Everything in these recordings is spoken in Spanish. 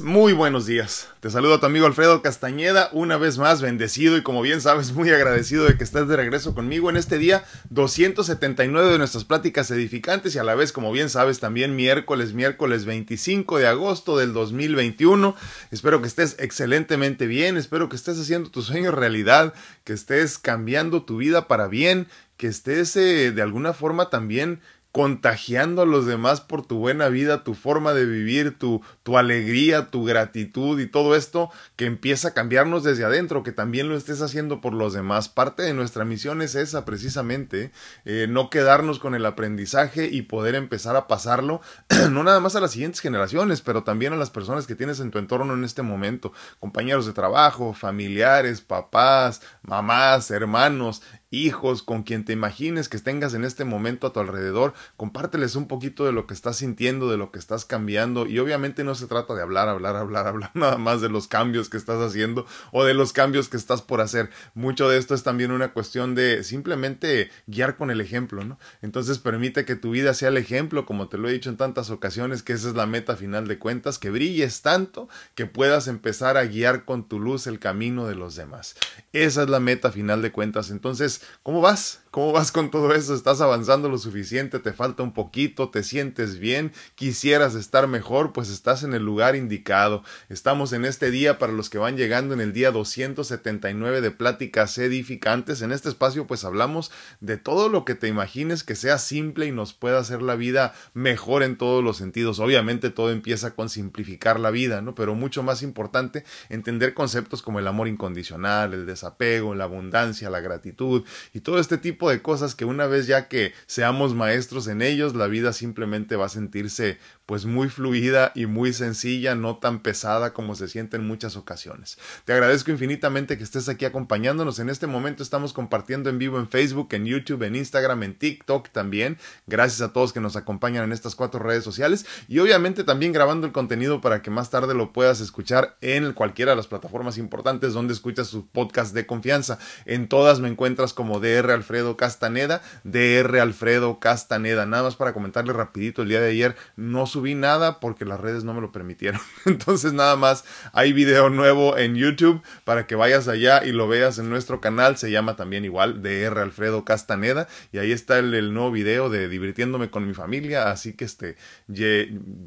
muy buenos días. Te saludo a tu amigo Alfredo Castañeda, una vez más bendecido y como bien sabes, muy agradecido de que estés de regreso conmigo en este día 279 de nuestras pláticas edificantes y a la vez, como bien sabes, también miércoles, miércoles 25 de agosto del 2021. Espero que estés excelentemente bien, espero que estés haciendo tus sueños realidad, que estés cambiando tu vida para bien, que estés eh, de alguna forma también contagiando a los demás por tu buena vida, tu forma de vivir, tu, tu alegría, tu gratitud y todo esto que empieza a cambiarnos desde adentro, que también lo estés haciendo por los demás. Parte de nuestra misión es esa precisamente, eh, no quedarnos con el aprendizaje y poder empezar a pasarlo, no nada más a las siguientes generaciones, pero también a las personas que tienes en tu entorno en este momento, compañeros de trabajo, familiares, papás, mamás, hermanos, hijos, con quien te imagines que tengas en este momento a tu alrededor, compárteles un poquito de lo que estás sintiendo, de lo que estás cambiando y obviamente no se trata de hablar, hablar, hablar, hablar nada más de los cambios que estás haciendo o de los cambios que estás por hacer. Mucho de esto es también una cuestión de simplemente guiar con el ejemplo, ¿no? Entonces permite que tu vida sea el ejemplo, como te lo he dicho en tantas ocasiones, que esa es la meta final de cuentas, que brilles tanto que puedas empezar a guiar con tu luz el camino de los demás. Esa es la meta final de cuentas. Entonces, ¿cómo vas? ¿Cómo vas con todo eso? ¿Estás avanzando lo suficiente? ¿Te falta un poquito? ¿Te sientes bien? ¿Quisieras estar mejor? Pues estás en el lugar indicado. Estamos en este día para los que van llegando en el día 279 de pláticas edificantes. En este espacio pues hablamos de todo lo que te imagines que sea simple y nos pueda hacer la vida mejor en todos los sentidos. Obviamente todo empieza con simplificar la vida, ¿no? Pero mucho más importante entender conceptos como el amor incondicional, el desapego, la abundancia, la gratitud y todo este tipo de cosas que una vez ya que seamos maestros en ellos, la vida simplemente va a sentirse pues muy fluida y muy sencilla, no tan pesada como se siente en muchas ocasiones. Te agradezco infinitamente que estés aquí acompañándonos. En este momento estamos compartiendo en vivo en Facebook, en YouTube, en Instagram, en TikTok también. Gracias a todos que nos acompañan en estas cuatro redes sociales y obviamente también grabando el contenido para que más tarde lo puedas escuchar en cualquiera de las plataformas importantes donde escuchas sus podcast de confianza. En todas me encuentras como DR Alfredo Castaneda, DR Alfredo Castaneda. Nada más para comentarle rapidito, el día de ayer no subí nada porque las redes no me lo permitieron. Entonces nada más hay video nuevo en YouTube para que vayas allá y lo veas en nuestro canal. Se llama también igual DR Alfredo Castaneda y ahí está el, nuevo video de divirtiéndome con mi familia. Así que este,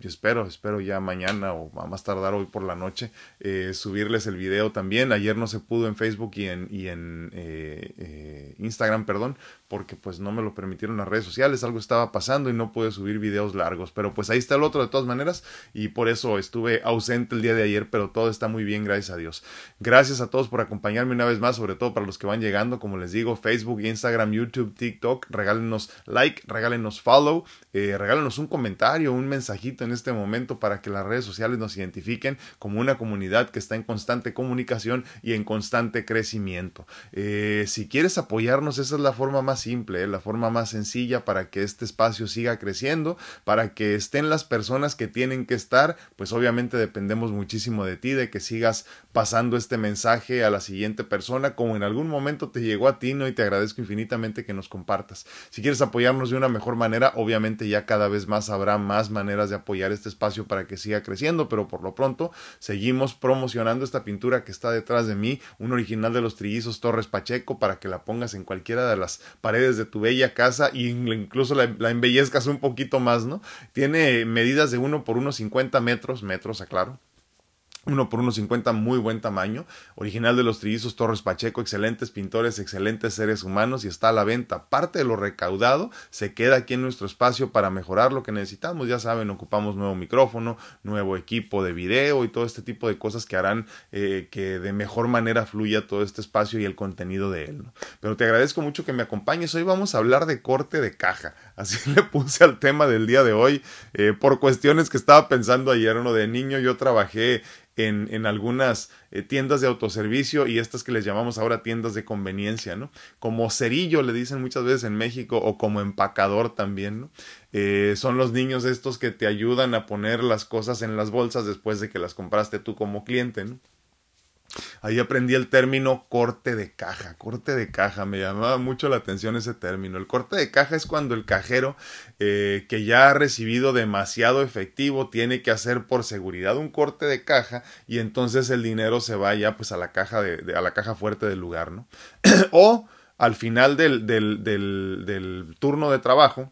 espero, espero ya mañana o a más tardar hoy por la noche eh, subirles el video también. Ayer no se pudo en Facebook y en, eh, eh, Instagram, perdón, porque pues no me lo permitieron las redes sociales, algo estaba pasando y no pude subir videos largos, pero pues ahí está el otro de todas maneras y por eso estuve ausente el día de ayer, pero todo está muy bien, gracias a Dios. Gracias a todos por acompañarme una vez más, sobre todo para los que van llegando, como les digo, Facebook, Instagram, YouTube, TikTok, regálenos like, regálenos follow, eh, regálenos un comentario, un mensajito en este momento para que las redes sociales nos identifiquen como una comunidad que está en constante comunicación y en constante crecimiento. Eh, si quieres apoyarnos, esa es la forma más simple, ¿eh? la forma más sencilla para que este espacio siga creciendo, para que estén las personas que tienen que estar, pues obviamente dependemos muchísimo de ti, de que sigas pasando este mensaje a la siguiente persona, como en algún momento te llegó a ti, ¿no? Y te agradezco infinitamente que nos compartas. Si quieres apoyarnos de una mejor manera, obviamente ya cada vez más habrá más maneras de apoyar este espacio para que siga creciendo, pero por lo pronto seguimos promocionando esta pintura que está detrás de mí, un original de los trillizos Torres Pacheco, para que la pongas en cualquiera de las de tu bella casa y incluso la, la embellezcas un poquito más, ¿no? Tiene medidas de 1 por 1,50 metros, metros, aclaro uno por uno cincuenta, muy buen tamaño, original de los trillizos Torres Pacheco, excelentes pintores, excelentes seres humanos y está a la venta. Parte de lo recaudado se queda aquí en nuestro espacio para mejorar lo que necesitamos. Ya saben, ocupamos nuevo micrófono, nuevo equipo de video y todo este tipo de cosas que harán eh, que de mejor manera fluya todo este espacio y el contenido de él. Pero te agradezco mucho que me acompañes. Hoy vamos a hablar de corte de caja. Así le puse al tema del día de hoy eh, por cuestiones que estaba pensando ayer. Uno de niño yo trabajé en, en algunas eh, tiendas de autoservicio y estas que les llamamos ahora tiendas de conveniencia, ¿no? Como cerillo le dicen muchas veces en México o como empacador también, ¿no? Eh, son los niños estos que te ayudan a poner las cosas en las bolsas después de que las compraste tú como cliente, ¿no? Ahí aprendí el término corte de caja. Corte de caja, me llamaba mucho la atención ese término. El corte de caja es cuando el cajero eh, que ya ha recibido demasiado efectivo tiene que hacer por seguridad un corte de caja y entonces el dinero se vaya pues a la caja de, a la caja fuerte del lugar, ¿no? o al final del turno de trabajo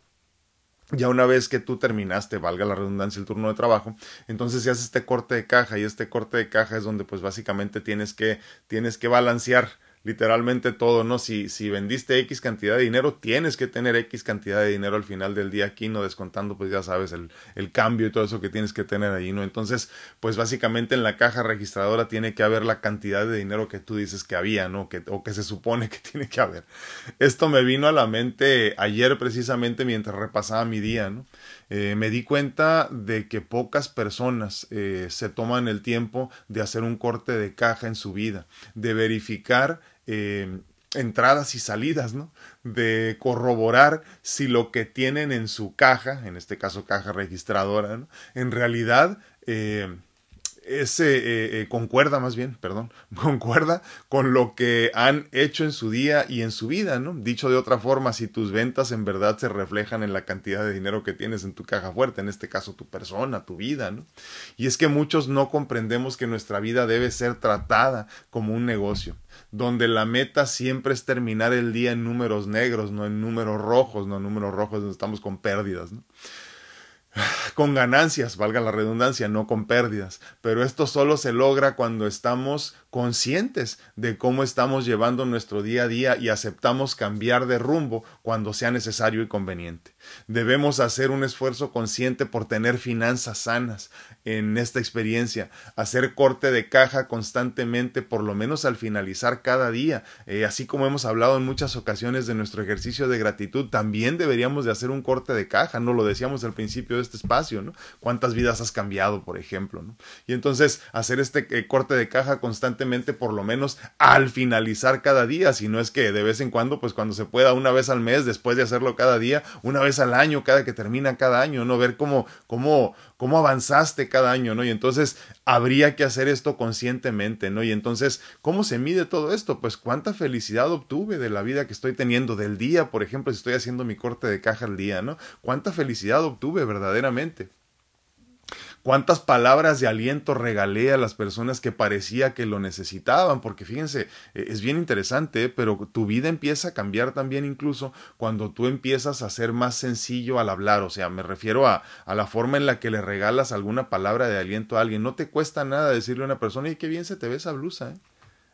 ya una vez que tú terminaste, valga la redundancia, el turno de trabajo, entonces se hace este corte de caja y este corte de caja es donde pues básicamente tienes que, tienes que balancear literalmente todo, ¿no? Si, si vendiste X cantidad de dinero, tienes que tener X cantidad de dinero al final del día aquí, no descontando, pues ya sabes, el, el cambio y todo eso que tienes que tener ahí, ¿no? Entonces, pues básicamente en la caja registradora tiene que haber la cantidad de dinero que tú dices que había, ¿no? Que, o que se supone que tiene que haber. Esto me vino a la mente ayer precisamente mientras repasaba mi día, ¿no? Eh, me di cuenta de que pocas personas eh, se toman el tiempo de hacer un corte de caja en su vida, de verificar eh, entradas y salidas, ¿no? De corroborar si lo que tienen en su caja, en este caso caja registradora, ¿no? en realidad ese eh, eh, concuerda más bien, perdón, concuerda con lo que han hecho en su día y en su vida, ¿no? Dicho de otra forma, si tus ventas en verdad se reflejan en la cantidad de dinero que tienes en tu caja fuerte, en este caso tu persona, tu vida, ¿no? Y es que muchos no comprendemos que nuestra vida debe ser tratada como un negocio, donde la meta siempre es terminar el día en números negros, no en números rojos, no en números rojos donde estamos con pérdidas, ¿no? con ganancias, valga la redundancia, no con pérdidas. Pero esto solo se logra cuando estamos conscientes de cómo estamos llevando nuestro día a día y aceptamos cambiar de rumbo cuando sea necesario y conveniente. Debemos hacer un esfuerzo consciente por tener finanzas sanas en esta experiencia, hacer corte de caja constantemente, por lo menos al finalizar cada día. Eh, así como hemos hablado en muchas ocasiones de nuestro ejercicio de gratitud, también deberíamos de hacer un corte de caja, no lo decíamos al principio de este espacio, ¿no? ¿Cuántas vidas has cambiado, por ejemplo? ¿no? Y entonces hacer este eh, corte de caja constantemente, por lo menos al finalizar cada día, si no es que de vez en cuando, pues cuando se pueda, una vez al mes, después de hacerlo cada día, una vez al año, cada que termina cada año, ¿no? Ver cómo, cómo, cómo avanzaste cada año, ¿no? Y entonces habría que hacer esto conscientemente, ¿no? Y entonces, ¿cómo se mide todo esto? Pues cuánta felicidad obtuve de la vida que estoy teniendo, del día, por ejemplo, si estoy haciendo mi corte de caja al día, ¿no? ¿Cuánta felicidad obtuve verdaderamente? Cuántas palabras de aliento regalé a las personas que parecía que lo necesitaban, porque fíjense, e, es bien interesante, ¿eh? pero tu vida empieza a cambiar también incluso cuando tú empiezas a ser más sencillo al hablar, o sea, me refiero a, a la forma en la que le regalas alguna palabra de aliento a alguien, no te cuesta nada decirle a una persona, y qué bien se te ve esa blusa, ¿eh?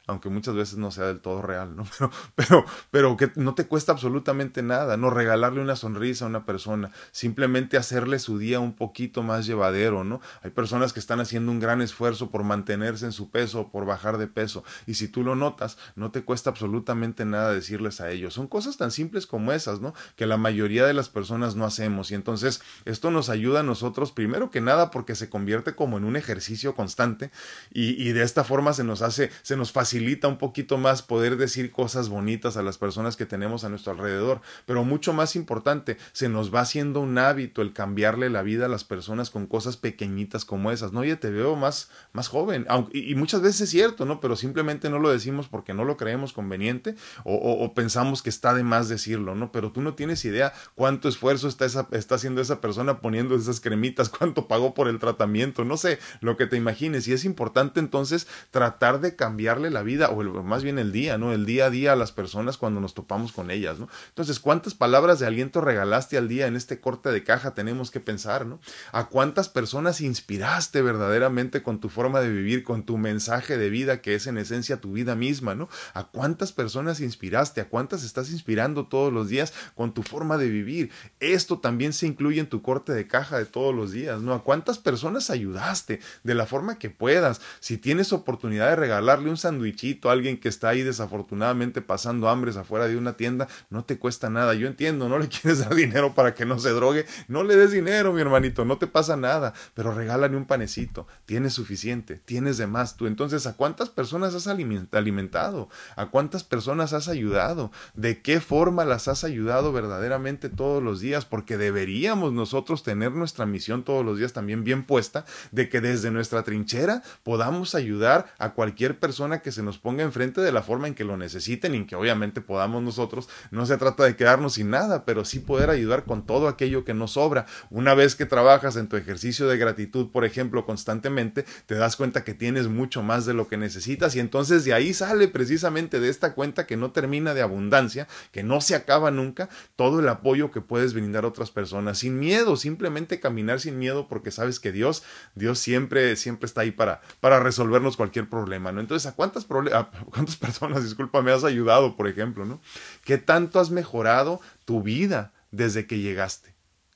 Aunque muchas veces no sea del todo real, ¿no? Pero, pero, pero que no te cuesta absolutamente nada, no regalarle una sonrisa a una persona, simplemente hacerle su día un poquito más llevadero, ¿no? Hay personas que están haciendo un gran esfuerzo por mantenerse en su peso, por bajar de peso, y si tú lo notas, no te cuesta absolutamente nada decirles a ellos. Son cosas tan simples como esas, ¿no? Que la mayoría de las personas no hacemos, y entonces esto nos ayuda a nosotros, primero que nada, porque se convierte como en un ejercicio constante, y, y de esta forma se nos hace, se nos facilita facilita un poquito más poder decir cosas bonitas a las personas que tenemos a nuestro alrededor, pero mucho más importante, se nos va haciendo un hábito el cambiarle la vida a las personas con cosas pequeñitas como esas, ¿no? Oye, te veo más, más joven, aunque, y muchas veces es cierto, ¿no? Pero simplemente no lo decimos porque no lo creemos conveniente o, pensamos que está de más decirlo, ¿no? Pero tú no tienes idea cuánto esfuerzo está, esa, está haciendo esa persona poniendo esas cremitas, cuánto pagó por el tratamiento, no sé, lo que te imagines. Y es importante entonces tratar de cambiarle la vida, o más bien el día, ¿no? El día a día a las personas cuando nos topamos con ellas, ¿no? Entonces, ¿cuántas palabras de aliento regalaste al día en este corte de caja? Tenemos que pensar, ¿no? ¿A cuántas personas inspiraste verdaderamente con tu forma de vivir, con tu mensaje de vida que es en esencia tu vida misma, ¿no? ¿A cuántas personas inspiraste? ¿A cuántas estás inspirando todos los días con tu forma de vivir? Esto también se incluye en tu corte de caja de todos los días, ¿no? ¿A cuántas personas ayudaste de la forma que puedas? Si tienes oportunidad de regalarle un sándwich alguien que está ahí desafortunadamente pasando hambres afuera de una tienda, no te cuesta nada. Yo entiendo, no le quieres dar dinero para que no se drogue, no le des dinero, mi hermanito, no te pasa nada, pero regálale un panecito, tienes suficiente, tienes de más tú. Entonces, ¿a cuántas personas has alimentado? ¿A cuántas personas has ayudado? ¿De qué forma las has ayudado verdaderamente todos los días? Porque deberíamos nosotros tener nuestra misión todos los días también bien puesta de que desde nuestra trinchera podamos ayudar a cualquier persona que se nos ponga enfrente de la forma en que lo necesiten y en que obviamente podamos nosotros. No se trata de quedarnos sin nada, pero sí poder ayudar con todo aquello que nos sobra. Una vez que trabajas en tu ejercicio de gratitud, por ejemplo, constantemente, te das cuenta que tienes mucho más de lo que necesitas y entonces de ahí sale precisamente de esta cuenta que no termina de abundancia, que no se acaba nunca, todo el apoyo que puedes brindar a otras personas sin miedo, simplemente caminar sin miedo porque sabes que Dios, Dios siempre, siempre está ahí para, para resolvernos cualquier problema, ¿no? Entonces, ¿a cuántas, a cuántas personas, disculpa, me has ayudado, por ejemplo, ¿no? ¿Qué tanto has mejorado tu vida desde que llegaste?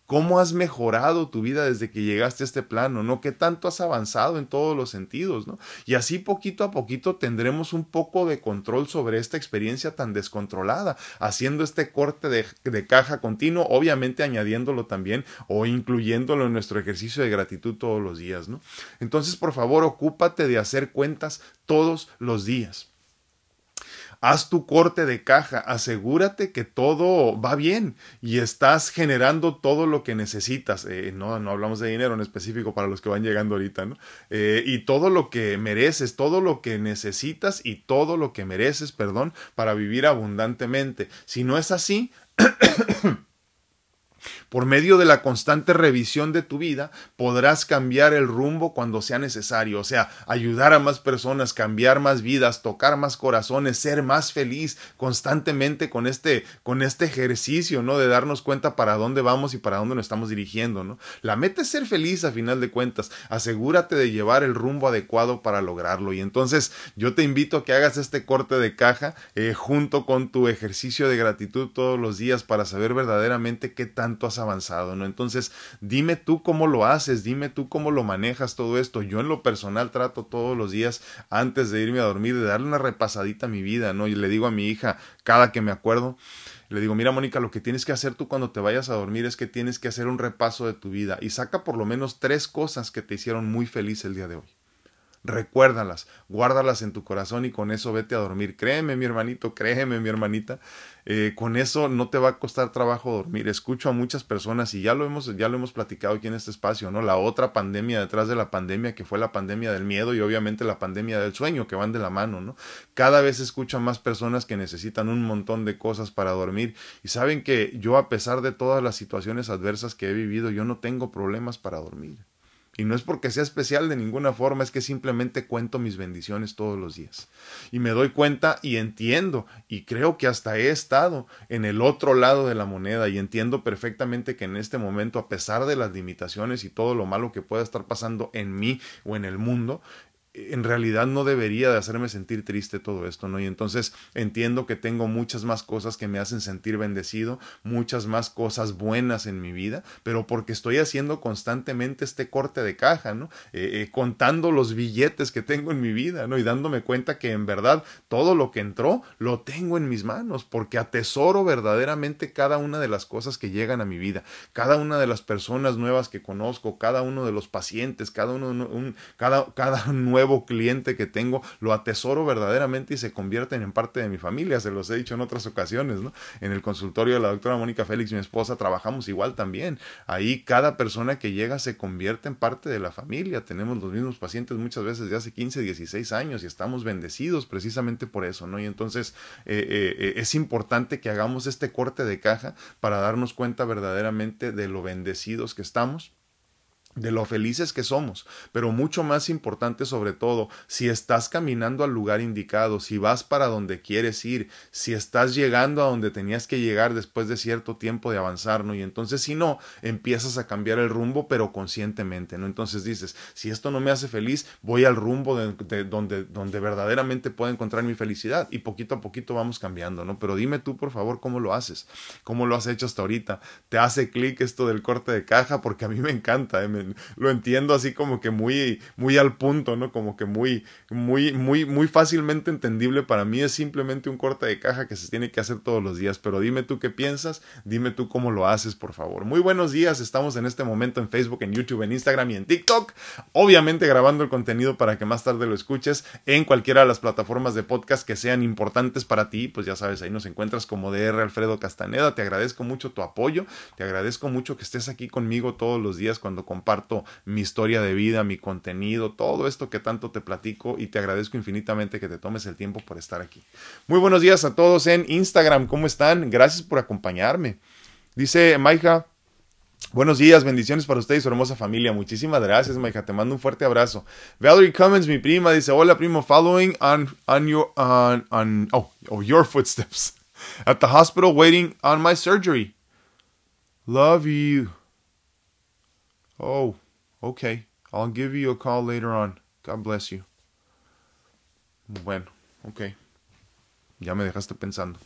Cómo has mejorado tu vida desde que llegaste a este plano, ¿no? ¿Qué tanto has avanzado en todos los sentidos, ¿no? Y así poquito a poquito tendremos un poco de control sobre esta experiencia tan descontrolada, haciendo este corte de, caja continuo, obviamente añadiéndolo también o incluyéndolo en nuestro ejercicio de gratitud todos los días, ¿no? Entonces, por favor, ocúpate de hacer cuentas todos los días haz tu corte de caja, asegúrate que todo va bien y estás generando todo lo que necesitas. Eh, no, no hablamos de dinero en específico para los que van llegando ahorita, ¿no? Eh, y todo lo que mereces, todo lo que necesitas y todo lo que mereces, perdón, para vivir abundantemente. Si no es así, Por medio de la constante revisión de tu vida, podrás cambiar el rumbo cuando sea necesario, o sea, ayudar a más personas, cambiar más vidas, tocar más corazones, ser más feliz constantemente con este, con este ejercicio, ¿no? De darnos cuenta para dónde vamos y para dónde nos estamos dirigiendo, ¿no? La meta es ser feliz a final de cuentas. Asegúrate de llevar el rumbo adecuado para lograrlo. Y entonces yo te invito a que hagas este corte de caja eh, junto con tu ejercicio de gratitud todos los días para saber verdaderamente qué tanto has avanzado, ¿no? Entonces, dime tú cómo lo haces, dime tú cómo lo manejas todo esto. Yo en lo personal trato todos los días antes de irme a dormir de darle una repasadita a mi vida, ¿no? Y le digo a mi hija cada que me acuerdo, le digo, mira Mónica, lo que tienes que hacer tú cuando te vayas a dormir es que tienes que hacer un repaso de tu vida y saca por lo menos tres cosas que te hicieron muy feliz el día de hoy. Recuérdalas, guárdalas en tu corazón y con eso vete a dormir. Créeme, mi hermanito, créeme, mi hermanita, eh, con eso no te va a costar trabajo dormir. Escucho a muchas personas y ya lo hemos, ya lo hemos platicado aquí en este espacio, ¿no? La otra pandemia detrás de la pandemia, que fue la pandemia del miedo y obviamente la pandemia del sueño, que van de la mano, ¿no? Cada vez escucho a más personas que necesitan un montón de cosas para dormir y saben que yo, a pesar de todas las situaciones adversas que he vivido, yo no tengo problemas para dormir. Y no es porque sea especial de ninguna forma, es que simplemente cuento mis bendiciones todos los días. Y me doy cuenta y entiendo, y creo que hasta he estado en el otro lado de la moneda y entiendo perfectamente que en este momento, a pesar de las limitaciones y todo lo malo que pueda estar pasando en mí o en el mundo, en realidad no debería de hacerme sentir triste todo esto, ¿no? Y entonces entiendo que tengo muchas más cosas que me hacen sentir bendecido, muchas más cosas buenas en mi vida, pero porque estoy haciendo constantemente este corte de caja, ¿no? Eh, eh, contando los billetes que tengo en mi vida, ¿no? Y dándome cuenta que en verdad todo lo que entró lo tengo en mis manos, porque atesoro verdaderamente cada una de las cosas que llegan a mi vida, cada una de las personas nuevas que conozco, cada uno de los pacientes, cada uno, un, cada, cada nuevo cliente que tengo, lo atesoro verdaderamente y se convierten en parte de mi familia, se los he dicho en otras ocasiones, ¿no? En el consultorio de la doctora Mónica Félix, mi esposa, trabajamos igual también. Ahí cada persona que llega se convierte en parte de la familia. Tenemos los mismos pacientes muchas veces de hace 15, 16 años y estamos bendecidos precisamente por eso, ¿no? Y entonces eh, eh, eh, es importante que hagamos este corte de caja para darnos cuenta verdaderamente de lo bendecidos que estamos de lo felices que somos, pero mucho más importante sobre todo, si estás caminando al lugar indicado, si vas para donde quieres ir, si estás llegando a donde tenías que llegar después de cierto tiempo de avanzar, ¿no? Y entonces si no, empiezas a cambiar el rumbo, pero conscientemente, ¿no? Entonces dices, si esto no me hace feliz, voy al rumbo de, donde, donde verdaderamente puedo encontrar mi felicidad y poquito a poquito vamos cambiando, ¿no? Pero dime tú, por favor, cómo lo haces, cómo lo has hecho hasta ahorita, te hace clic esto del corte de caja, porque a mí me encanta, ¿eh? Lo entiendo así como que muy, muy al punto, ¿no? Como que muy, muy, muy, muy fácilmente entendible para mí. Es simplemente un corte de caja que se tiene que hacer todos los días. Pero dime tú qué piensas, dime tú cómo lo haces, por favor. Muy buenos días, estamos en este momento en Facebook, en YouTube, en Instagram y en TikTok. Obviamente grabando el contenido para que más tarde lo escuches en cualquiera de las plataformas de podcast que sean importantes para ti. Pues ya sabes, ahí nos encuentras como DR Alfredo Castaneda. Te agradezco mucho tu apoyo, te agradezco mucho que estés aquí conmigo todos los días cuando comparto mi historia de vida, mi contenido, todo esto que tanto te platico y te agradezco infinitamente que te tomes el tiempo por estar aquí. Muy buenos días a todos en Instagram, ¿cómo están? Gracias por acompañarme. Dice Maija, Buenos días, bendiciones para usted y su hermosa familia. Muchísimas gracias, Maija. Te mando un fuerte abrazo. Valerie Cummins, mi prima, dice: Hola, primo, following on, on your on, on oh, oh, your footsteps at the hospital, waiting on my surgery. Love you. Oh, okay. I'll give you a call later on. God bless you. Bueno, ok. Ya me dejaste pensando.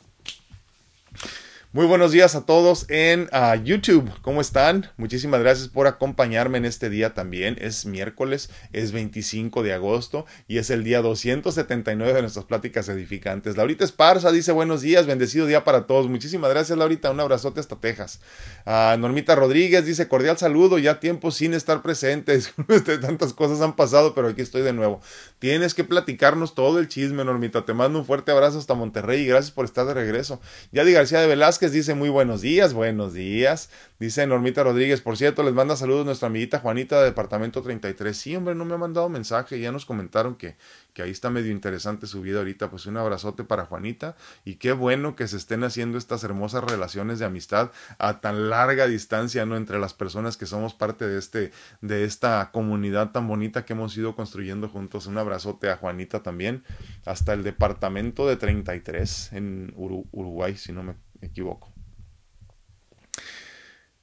Muy buenos días a todos en uh, YouTube. ¿Cómo están? Muchísimas gracias por acompañarme en este día también. Es miércoles, es 25 de agosto y es el día 279 de nuestras pláticas edificantes. Laurita Esparza dice buenos días, bendecido día para todos. Muchísimas gracias, Laurita. Un abrazote hasta Texas. Uh, Normita Rodríguez dice cordial saludo, ya tiempo sin estar presentes. Tantas cosas han pasado, pero aquí estoy de nuevo. Tienes que platicarnos todo el chisme, Normita. Te mando un fuerte abrazo hasta Monterrey y gracias por estar de regreso. Yadi García de Velázquez dice muy buenos días, buenos días. Dice Normita Rodríguez, por cierto, les manda saludos nuestra amiguita Juanita de Departamento 33. Sí, hombre, no me ha mandado mensaje, ya nos comentaron que, que ahí está medio interesante su vida ahorita. Pues un abrazote para Juanita y qué bueno que se estén haciendo estas hermosas relaciones de amistad a tan larga distancia, ¿no? Entre las personas que somos parte de este, de esta comunidad tan bonita que hemos ido construyendo juntos. Un abrazote a Juanita también, hasta el Departamento de 33 en Uruguay, si no me equivoco.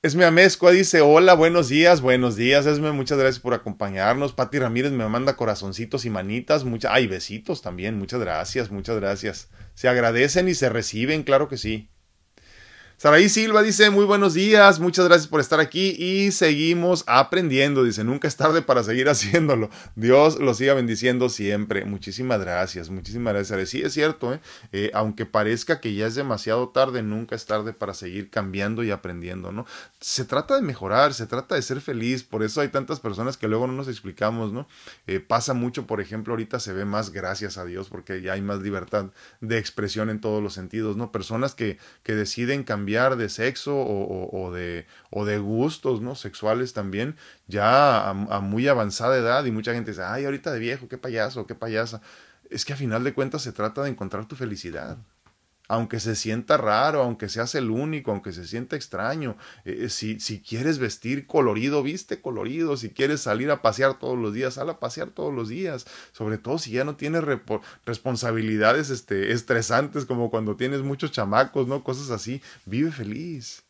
Esme Amezcua dice, hola, buenos días, buenos días, Esme, muchas gracias por acompañarnos. Pati Ramírez me manda corazoncitos y manitas, muchas, ay, besitos también, muchas gracias, muchas gracias. Se agradecen y se reciben, claro que sí. Saraí Silva dice, muy buenos días, muchas gracias por estar aquí y seguimos aprendiendo. Dice, nunca es tarde para seguir haciéndolo. Dios lo siga bendiciendo siempre. Muchísimas gracias, muchísimas gracias. Sí, es cierto, ¿eh? ¿eh? aunque parezca que ya es demasiado tarde, nunca es tarde para seguir cambiando y aprendiendo, ¿no? Se trata de mejorar, se trata de ser feliz. Por eso hay tantas personas que luego no nos explicamos, ¿no? Eh, pasa mucho, por ejemplo, ahorita se ve más gracias a Dios porque ya hay más libertad de expresión en todos los sentidos, ¿no? Personas que, que deciden cambiar de sexo o, de, o de gustos ¿no? sexuales también, ya a, a, muy avanzada edad y mucha gente dice, ay, ahorita de viejo, qué payaso, qué payasa. Es que a final de cuentas se trata de encontrar tu felicidad aunque se sienta raro, aunque seas el único, aunque se sienta extraño, eh, si, si, quieres vestir colorido, viste colorido, si quieres salir a pasear todos los días, sal a pasear todos los días, sobre todo si ya no tienes responsabilidades este, estresantes como cuando tienes muchos chamacos, ¿no? Cosas así, vive feliz.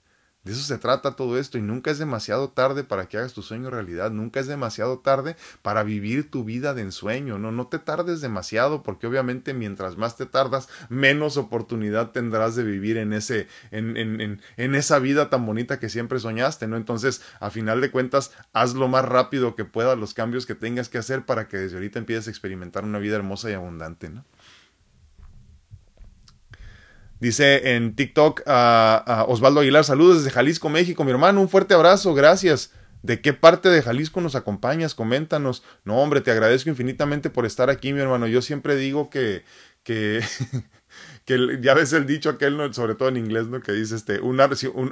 De eso se trata todo esto y nunca es demasiado tarde para que hagas tu sueño realidad, nunca es demasiado tarde para vivir tu vida de ensueño, no, no te tardes demasiado porque obviamente mientras más te tardas, menos oportunidad tendrás de vivir en ese, en, en, en, esa vida tan bonita que siempre soñaste, ¿no? Entonces, a final de cuentas, haz lo más rápido que puedas los cambios que tengas que hacer para que desde ahorita empieces a experimentar una vida hermosa y abundante, ¿no? Dice en TikTok a, Osvaldo Aguilar, saludos desde Jalisco, México, mi hermano, un fuerte abrazo, gracias. ¿De qué parte de Jalisco nos acompañas? Coméntanos. No, hombre, te agradezco infinitamente por estar aquí, mi hermano. Yo siempre digo que, que que ya ves el dicho aquel, sobre todo en inglés, ¿no? Que dice, este, un,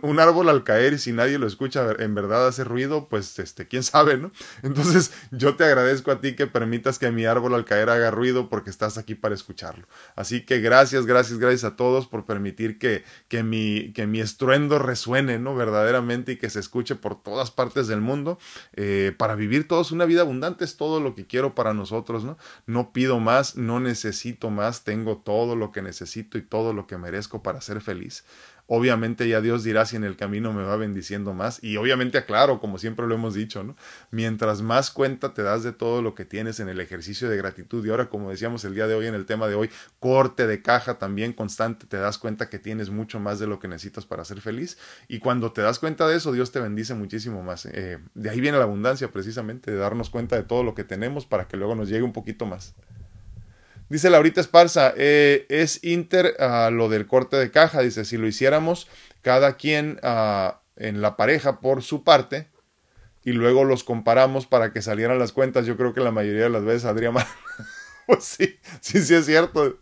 un, árbol al caer y si nadie lo escucha, en verdad hace ruido, pues, este, quién sabe, ¿no? Entonces, yo te agradezco a ti que permitas que mi árbol al caer haga ruido porque estás aquí para escucharlo. Así que gracias, gracias, gracias a todos por permitir que, que, mi, que mi estruendo resuene, ¿no? Verdaderamente y que se escuche por todas partes del mundo. Eh, para vivir todos una vida abundante es todo lo que quiero para nosotros, ¿no? No pido más, no necesito más, tengo todo lo que necesito y todo lo que merezco para ser feliz. Obviamente ya Dios dirá si en el camino me va bendiciendo más. Y obviamente aclaro, como siempre lo hemos dicho, ¿no? Mientras más cuenta te das de todo lo que tienes en el ejercicio de gratitud. Y ahora, como decíamos el día de hoy en el tema de hoy, corte de caja también constante, te das cuenta que tienes mucho más de lo que necesitas para ser feliz. Y cuando te das cuenta de eso, Dios te bendice muchísimo más. Eh, de ahí viene la abundancia, precisamente, de darnos cuenta de todo lo que tenemos para que luego nos llegue un poquito más. Dice Laurita Esparza, eh, es Inter uh, lo del corte de caja. Dice, si lo hiciéramos cada quien uh, en la pareja por su parte y luego los comparamos para que salieran las cuentas, yo creo que la mayoría de las veces saldría mal. pues sí, sí, sí es cierto.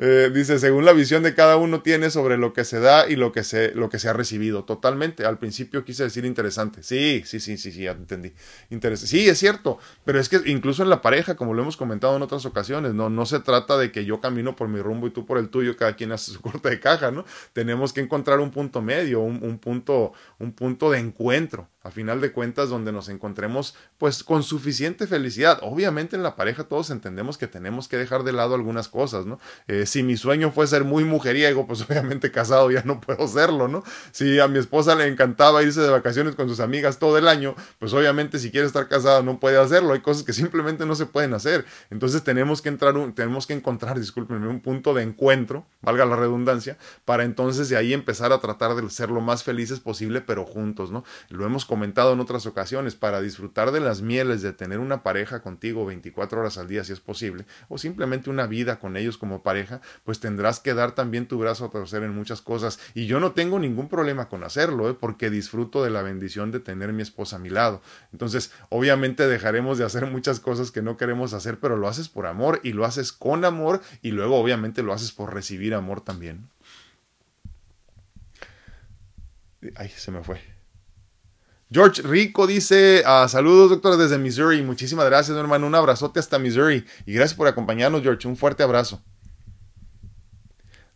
Eh, dice, según la visión de cada uno tiene sobre lo que se da y lo que se, lo que se ha recibido. Totalmente. Al principio quise decir interesante. Sí, sí, sí, sí, sí, entendí. Interesante. Sí, es cierto. Pero es que incluso en la pareja, como lo hemos comentado en otras ocasiones, no, no se trata de que yo camino por mi rumbo y tú por el tuyo, cada quien hace su corte de caja, ¿no? Tenemos que encontrar un punto medio, un, un punto, un punto de encuentro a final de cuentas donde nos encontremos pues con suficiente felicidad. Obviamente en la pareja todos entendemos que tenemos que dejar de lado algunas cosas, ¿no? Eh, si mi sueño fue ser muy mujeriego, pues obviamente casado ya no puedo serlo, ¿no? Si a mi esposa le encantaba irse de vacaciones con sus amigas todo el año, pues obviamente si quiere estar casada no puede hacerlo. Hay cosas que simplemente no se pueden hacer. Entonces tenemos que entrar, tenemos que encontrar, discúlpenme, un punto de encuentro, valga la redundancia, para entonces de ahí empezar a tratar de ser lo más felices posible, pero juntos, ¿no? Lo hemos comentado en otras ocasiones, para disfrutar de las mieles de tener una pareja contigo 24 horas al día si es posible, o simplemente una vida con ellos como pareja, pues tendrás que dar también tu brazo a torcer en muchas cosas. Y yo no tengo ningún problema con hacerlo, ¿eh? porque disfruto de la bendición de tener mi esposa a mi lado. Entonces, obviamente dejaremos de hacer muchas cosas que no queremos hacer, pero lo haces por amor y lo haces con amor y luego obviamente lo haces por recibir amor también. Ay, se me fue. George Rico dice, ah, saludos doctor desde Missouri, muchísimas gracias hermano, un abrazote hasta Missouri y gracias por acompañarnos George, un fuerte abrazo.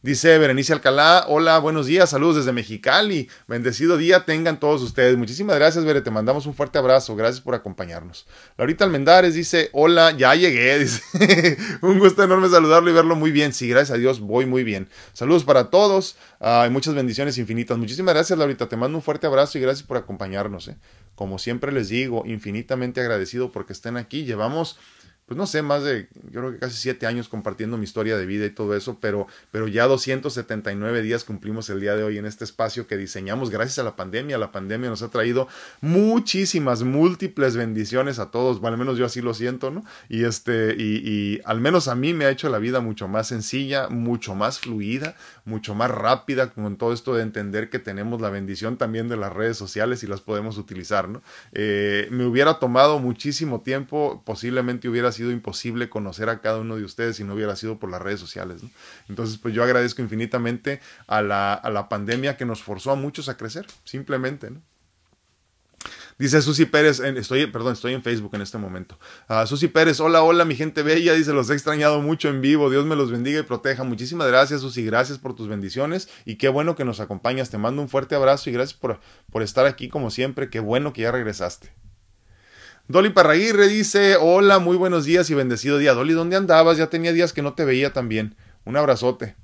Dice Berenice Alcalá, hola, buenos días, saludos desde Mexicali, bendecido día tengan todos ustedes. Muchísimas gracias, Bere, te mandamos un fuerte abrazo, gracias por acompañarnos. Laurita Almendares dice, hola, ya llegué, dice, un gusto enorme saludarlo y verlo muy bien. Sí, gracias a Dios, voy muy bien. Saludos para todos y muchas bendiciones infinitas. Muchísimas gracias, Laurita, te mando un fuerte abrazo y gracias por acompañarnos. ¿eh? Como siempre les digo, infinitamente agradecido porque estén aquí. Llevamos pues no sé, más de, yo creo que casi siete años compartiendo mi historia de vida y todo eso, pero, pero ya 279 días cumplimos el día de hoy en este espacio que diseñamos gracias a la pandemia. La pandemia nos ha traído muchísimas, múltiples bendiciones a todos, bueno, al menos yo así lo siento, ¿no? Y este, y, y al menos a mí me ha hecho la vida mucho más sencilla, mucho más fluida, mucho más rápida con todo esto de entender que tenemos la bendición también de las redes sociales y las podemos utilizar, ¿no? Eh, me hubiera tomado muchísimo tiempo, posiblemente hubiera sido imposible conocer a cada uno de ustedes si no hubiera sido por las redes sociales. Entonces, pues yo agradezco infinitamente a la, a la pandemia que nos forzó a muchos a crecer, simplemente. ¿no? Dice Susi Pérez, estoy, perdón, estoy en Facebook en este momento. Uh, Susi Pérez, hola, hola, mi gente bella. Dice, los he extrañado mucho en vivo. Dios me los bendiga y proteja. Muchísimas gracias, Susi. Gracias por tus bendiciones y qué bueno que nos acompañas. Te mando un fuerte abrazo y gracias por, por estar aquí como siempre. Qué bueno que ya regresaste. Dolly Parraguirre dice, hola, muy buenos días y bendecido día. Dolly, ¿dónde andabas? Ya tenía días que no te veía también. Un abrazote.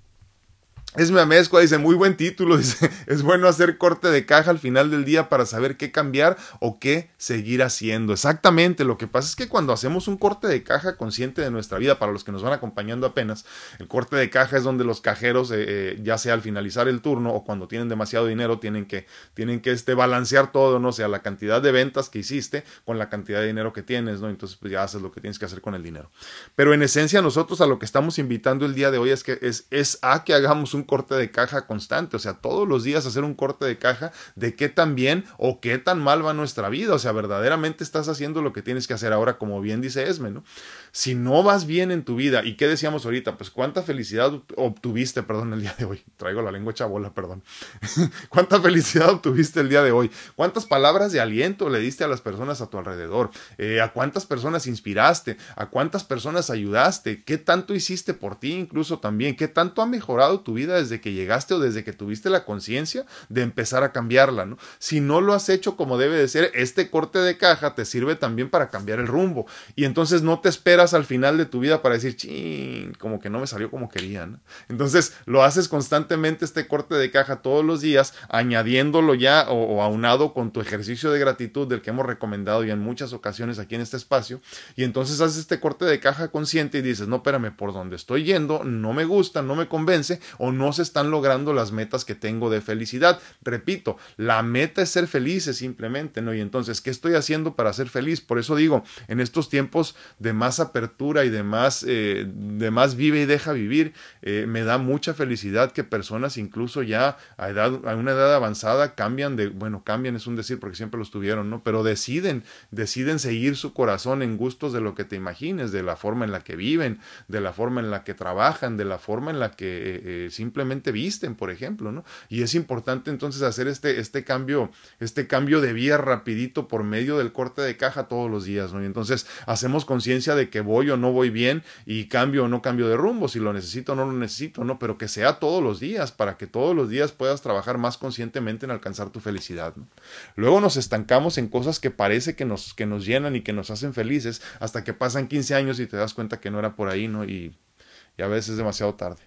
Esme Amezcua dice, muy buen título, dice, es bueno hacer corte de caja al final del día para saber qué cambiar o qué seguir haciendo. Exactamente, lo que pasa es que cuando hacemos un corte de caja consciente de nuestra vida, para los que nos van acompañando apenas, el corte de caja es donde los cajeros, eh, eh, ya sea al finalizar el turno o cuando tienen demasiado dinero, tienen que, tienen que este, balancear todo, no o sea, la cantidad de ventas que hiciste con la cantidad de dinero que tienes, ¿no? Entonces, pues ya haces lo que tienes que hacer con el dinero. Pero en esencia, nosotros a lo que estamos invitando el día de hoy es que es, es a que hagamos un corte de caja constante, o sea, todos los días hacer un corte de caja de qué tan bien o qué tan mal va nuestra vida, o sea, verdaderamente estás haciendo lo que tienes que hacer ahora, como bien dice Esme, ¿no? Si no vas bien en tu vida, ¿y qué decíamos ahorita? Pues cuánta felicidad obtuviste, perdón, el día de hoy, traigo la lengua chabola, perdón, cuánta felicidad obtuviste el día de hoy, cuántas palabras de aliento le diste a las personas a tu alrededor, eh, a cuántas personas inspiraste, a cuántas personas ayudaste, qué tanto hiciste por ti incluso también, qué tanto ha mejorado tu vida desde que llegaste o desde que tuviste la conciencia de empezar a cambiarla, ¿no? Si no lo has hecho como debe de ser, este corte de caja te sirve también para cambiar el rumbo y entonces no te esperas al final de tu vida para decir, ching, como que no me salió como quería, ¿no? Entonces lo haces constantemente este corte de caja todos los días, añadiéndolo ya o, aunado con tu ejercicio de gratitud del que hemos recomendado ya en muchas ocasiones aquí en este espacio y entonces haces este corte de caja consciente y dices, no, espérame, por donde estoy yendo no me gusta, no me convence o no se están logrando las metas que tengo de felicidad. Repito, la meta es ser felices simplemente, ¿no? Y entonces, ¿qué estoy haciendo para ser feliz? Por eso digo, en estos tiempos de más apertura y de más, eh, de más vive y deja vivir, eh, me da mucha felicidad que personas incluso ya a, edad, a una edad avanzada cambian de, bueno, cambian es un decir porque siempre los tuvieron, ¿no? Pero deciden, deciden seguir su corazón en gustos de lo que te imagines, de la forma en la que viven, de la forma en la que trabajan, de la forma en la que eh, eh, simplemente visten, por ejemplo, ¿no? Y es importante entonces hacer este, este cambio, este cambio de vía rapidito por medio del corte de caja todos los días, ¿no? Y entonces hacemos conciencia de que voy o no voy bien y cambio o no cambio de rumbo, si lo necesito o no lo necesito, ¿no? Pero que sea todos los días, para que todos los días puedas trabajar más conscientemente en alcanzar tu felicidad, ¿no? Luego nos estancamos en cosas que parece que nos, que nos llenan y que nos hacen felices hasta que pasan 15 años y te das cuenta que no era por ahí, ¿no? Y, y a veces es demasiado tarde.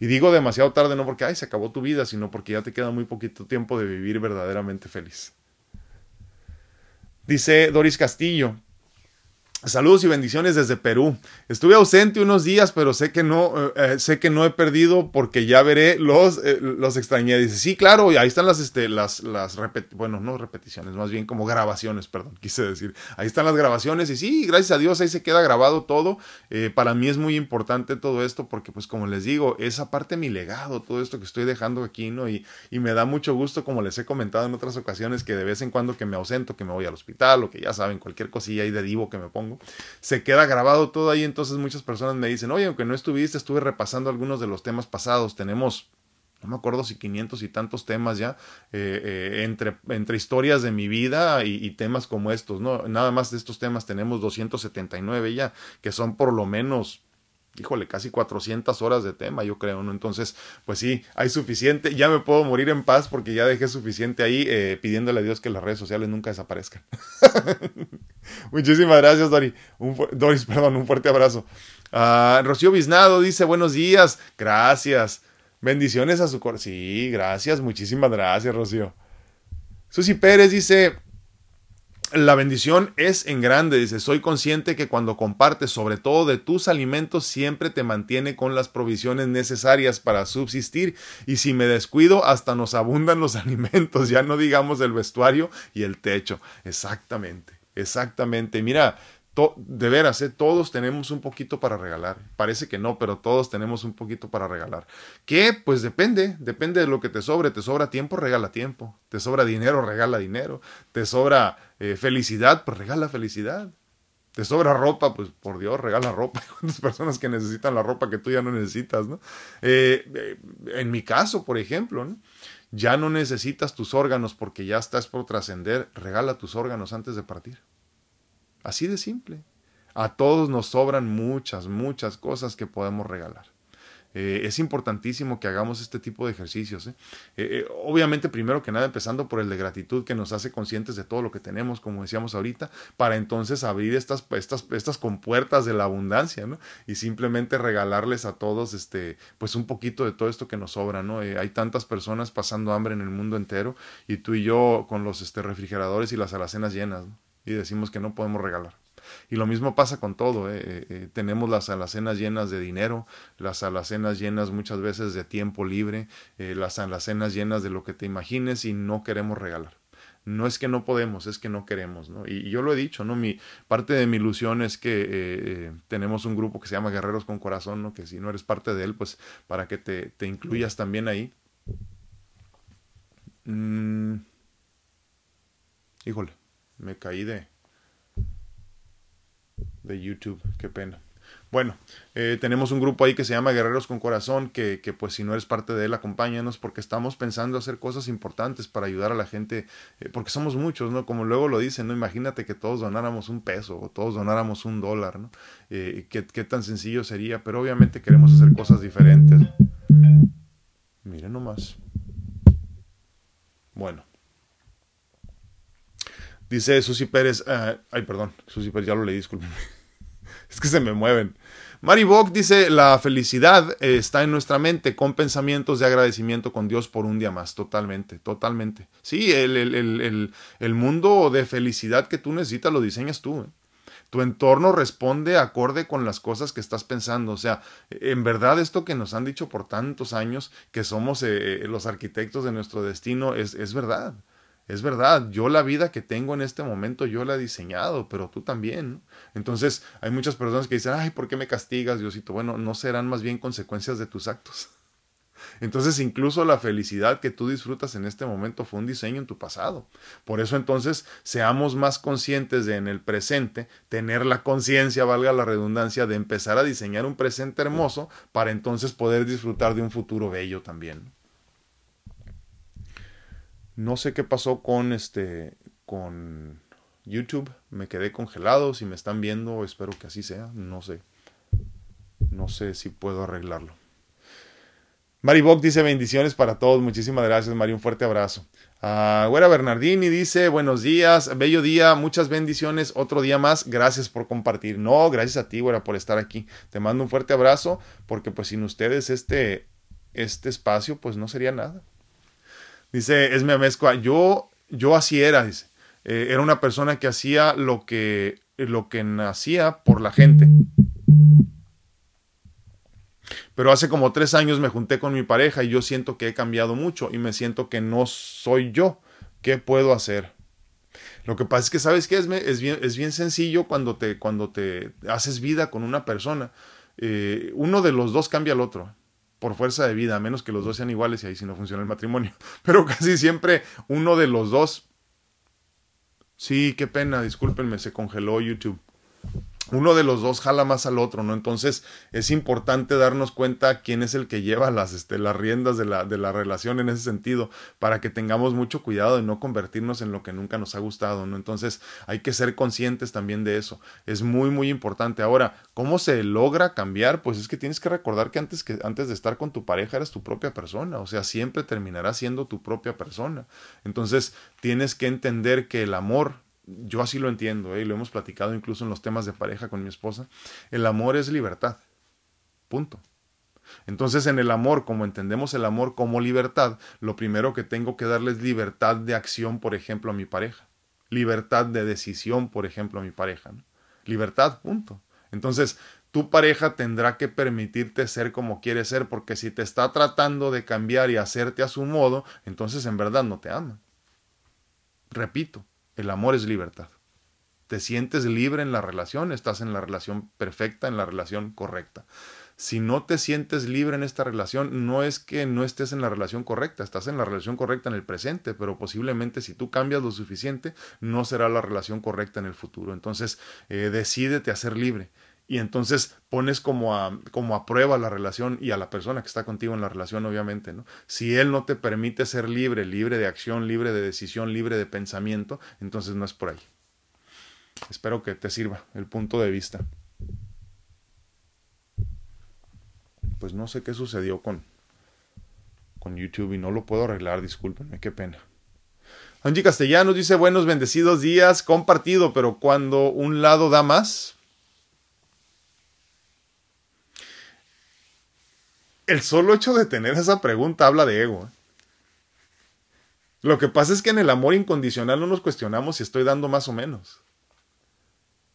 Y digo demasiado tarde no porque, ay, se acabó tu vida, sino porque ya te queda muy poquito tiempo de vivir verdaderamente feliz. Dice Doris Castillo, Saludos y bendiciones desde Perú. Estuve ausente unos días, pero sé que no, eh, eh, sé que no he perdido porque ya veré los, eh, los extrañé. Dice, sí, claro, ahí están las, este, las, las bueno, no repeticiones, más bien como grabaciones, perdón, quise decir. Ahí están las grabaciones y sí, gracias a Dios ahí se queda grabado todo. para mí es muy importante todo esto porque, pues, como les digo, es aparte mi legado, todo esto que estoy dejando aquí, ¿no? Y, y me da mucho gusto, como les he comentado en otras ocasiones, que de vez en cuando que me ausento, que me voy al hospital o que ya saben, cualquier cosilla ahí de divo que me pongo se queda grabado todo ahí, entonces muchas personas me dicen, oye, aunque no estuviste, estuve repasando algunos de los temas pasados, tenemos no me acuerdo si 500 y tantos temas ya, eh, eh, entre, entre historias de mi vida y, temas como estos, ¿no? Nada más de estos temas tenemos 279 ya, que son por lo menos híjole, casi 400 horas de tema, yo creo, ¿no? Entonces, pues sí, hay suficiente, ya me puedo morir en paz porque ya dejé suficiente ahí eh, pidiéndole a Dios que las redes sociales nunca desaparezcan. Muchísimas gracias, Dori. Un, Doris, perdón, un fuerte abrazo. Uh, Rocío Biznado dice, buenos días, gracias. Bendiciones a su corazón. Sí, gracias, muchísimas gracias, Rocío. Susi Pérez dice, la bendición es en grande, dice, soy consciente que cuando compartes sobre todo de tus alimentos siempre te mantiene con las provisiones necesarias para subsistir y si me descuido hasta nos abundan los alimentos, ya no digamos el vestuario y el techo. Exactamente, exactamente. Mira, de veras, ¿eh? todos tenemos un poquito para regalar. Parece que no, pero todos tenemos un poquito para regalar. ¿Qué? Pues depende, depende de lo que te sobre. Te sobra tiempo, regala tiempo. Te sobra dinero, regala dinero. Te sobra eh, felicidad, pues regala felicidad. Te sobra ropa, pues por Dios, regala ropa. Hay cuántas personas que necesitan la ropa que tú ya no necesitas, ¿no? Eh, en mi caso, por ejemplo, ya no necesitas tus órganos porque ya estás por trascender. Regala tus órganos antes de partir. Así de simple. A todos nos sobran muchas, muchas cosas que podemos regalar. Eh, es importantísimo que hagamos este tipo de ejercicios. ¿eh? Eh, obviamente, primero que nada, empezando por el de gratitud que nos hace conscientes de todo lo que tenemos, como decíamos ahorita, para entonces abrir estas, estas, estas compuertas de la abundancia, ¿no? Y simplemente regalarles a todos, este, pues un poquito de todo esto que nos sobra, ¿no? hay tantas personas pasando hambre en el mundo entero y tú y yo con los este, refrigeradores y las alacenas llenas, ¿no? Y decimos que no podemos regalar. Y lo mismo pasa con todo. ¿eh? Eh, eh, tenemos las alacenas llenas de dinero, las alacenas llenas muchas veces de tiempo libre, las alacenas llenas de lo que te imagines y no queremos regalar. No es que no podemos, es que no queremos, ¿no? Y, yo lo he dicho, ¿no? Parte de mi ilusión es que tenemos un grupo que se llama Guerreros con Corazón. Que si no eres parte de él, pues para que te, te incluyas también ahí. Mm. Híjole me caí de, de YouTube, qué pena. Bueno, eh, tenemos un grupo ahí que se llama Guerreros con Corazón, que, que, pues si no eres parte de él, acompáñanos porque estamos pensando hacer cosas importantes para ayudar a la gente, eh, porque somos muchos, ¿no? Como luego lo dicen, ¿no? Imagínate que todos donáramos un peso o todos donáramos un dólar, ¿no? Eh, ¿qué, ¿qué, tan sencillo sería, pero obviamente queremos hacer cosas diferentes. Miren nomás. Bueno. Dice Susi Pérez, ah, ay, perdón, Susi Pérez, ya lo leí, disculpen. es que se me mueven. Mari Bock dice, la felicidad está en nuestra mente con pensamientos de agradecimiento con Dios por un día más. Totalmente, totalmente. Sí, el, el, el, el mundo de felicidad que tú necesitas lo diseñas tú. ¿eh? Tu entorno responde acorde con las cosas que estás pensando. O sea, en verdad esto que nos han dicho por tantos años, que somos eh, los arquitectos de nuestro destino, es, es verdad. Es verdad, yo la vida que tengo en este momento yo la he diseñado, pero tú también. Entonces hay muchas personas que dicen, ay, ¿por qué me castigas, Diosito? Bueno, no serán más bien consecuencias de tus actos. Entonces incluso la felicidad que tú disfrutas en este momento fue un diseño en tu pasado. Por eso entonces seamos más conscientes de en el presente, tener la conciencia, valga la redundancia, de empezar a diseñar un presente hermoso para entonces poder disfrutar de un futuro bello también. No sé qué pasó con este con YouTube, me quedé congelado, si me están viendo, espero que así sea, no sé. No sé si puedo arreglarlo. Mari Bock dice bendiciones para todos. Muchísimas gracias, Mari. Un fuerte abrazo. Uh, Güera Bernardini dice buenos días, bello día, muchas bendiciones, otro día más. Gracias por compartir. No, gracias a ti, Güera, por estar aquí. Te mando un fuerte abrazo porque pues sin ustedes este, este espacio pues no sería nada. Dice Esme Amezcua, yo, yo así era, dice. Eh, era una persona que hacía lo que, lo que nacía por la gente. Pero hace como tres años me junté con mi pareja y yo siento que he cambiado mucho y me siento que no soy yo. ¿Qué puedo hacer? Lo que pasa es que, ¿sabes qué? Es, es, bien, es bien sencillo cuando te, cuando te haces vida con una persona. Eh, uno de los dos cambia al otro por fuerza de vida, a menos que los dos sean iguales y ahí sí no funciona el matrimonio. Pero casi siempre uno de los dos... Sí, qué pena, discúlpenme, se congeló YouTube uno de los dos jala más al otro, ¿no? Entonces es importante darnos cuenta quién es el que lleva las, este, las riendas de la, de la relación en ese sentido, para que tengamos mucho cuidado de no convertirnos en lo que nunca nos ha gustado, ¿no? Entonces hay que ser conscientes también de eso. Es muy, muy importante. Ahora, ¿cómo se logra cambiar? Pues es que tienes que recordar que antes, que antes de estar con tu pareja eres tu propia persona, o sea, siempre terminarás siendo tu propia persona. Entonces tienes que entender que el amor yo así lo entiendo, ¿eh? y lo hemos platicado incluso en los temas de pareja con mi esposa, el amor es libertad. Punto. Entonces en el amor, como entendemos el amor como libertad, lo primero que tengo que darle es libertad de acción, por ejemplo, a mi pareja. Libertad de decisión, por ejemplo, a mi pareja. Libertad, punto. Entonces, tu pareja tendrá que permitirte ser como quieres ser, porque si te está tratando de cambiar y hacerte a su modo, entonces en verdad no te ama. Repito, el amor es libertad. Te sientes libre en la relación, estás en la relación perfecta, en la relación correcta. Si no te sientes libre en esta relación, no es que no estés en la relación correcta, estás en la relación correcta en el presente, pero posiblemente si tú cambias lo suficiente, no será la relación correcta en el futuro. Entonces, eh, decídete a ser libre y entonces pones como a, como a prueba la relación y a la persona que está contigo en la relación, obviamente, ¿no? Si él no te permite ser libre, libre de acción, libre de decisión, libre de pensamiento, entonces no es por ahí. Espero que te sirva el punto de vista. Pues no sé qué sucedió con, con YouTube y no lo puedo arreglar, discúlpenme, qué pena. Angie Castellanos dice buenos bendecidos días, compartido, pero cuando un lado da más, el solo hecho de tener esa pregunta habla de ego. ¿eh? Lo que pasa es que en el amor incondicional no nos cuestionamos si estoy dando más o menos.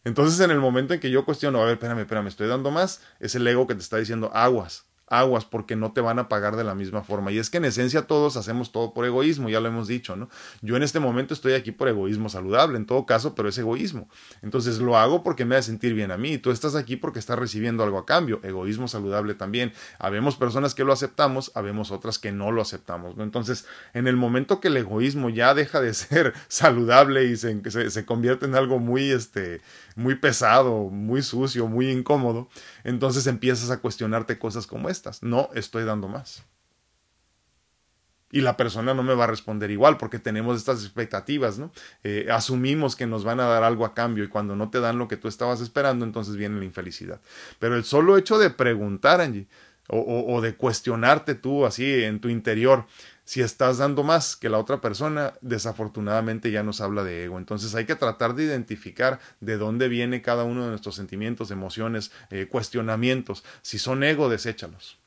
Entonces en el momento en que yo cuestiono, a ver, espérame, espérame, estoy dando más, es el ego que te está diciendo aguas aguas porque no te van a pagar de la misma forma. Y es que en esencia todos hacemos todo por egoísmo, ya lo hemos dicho, ¿no? Yo en este momento estoy aquí por egoísmo saludable, en todo caso, pero es egoísmo. Entonces lo hago porque me hace sentir bien a mí. Tú estás aquí porque estás recibiendo algo a cambio. Egoísmo saludable también. Habemos personas que lo aceptamos, habemos otras que no lo aceptamos, ¿no? Entonces, en el momento que el egoísmo ya deja de ser saludable y se, se, se convierte en algo muy, este, muy pesado, muy sucio, muy incómodo, entonces empiezas a cuestionarte cosas como estas. No estoy dando más. Y la persona no me va a responder igual porque tenemos estas expectativas, ¿no? Eh, asumimos que nos van a dar algo a cambio y cuando no te dan lo que tú estabas esperando, entonces viene la infelicidad. Pero el solo hecho de preguntar, Angie, o de cuestionarte tú así en tu interior, si estás dando más que la otra persona, desafortunadamente ya nos habla de ego. Entonces hay que tratar de identificar de dónde viene cada uno de nuestros sentimientos, emociones, eh, cuestionamientos. Si son ego, deséchalos.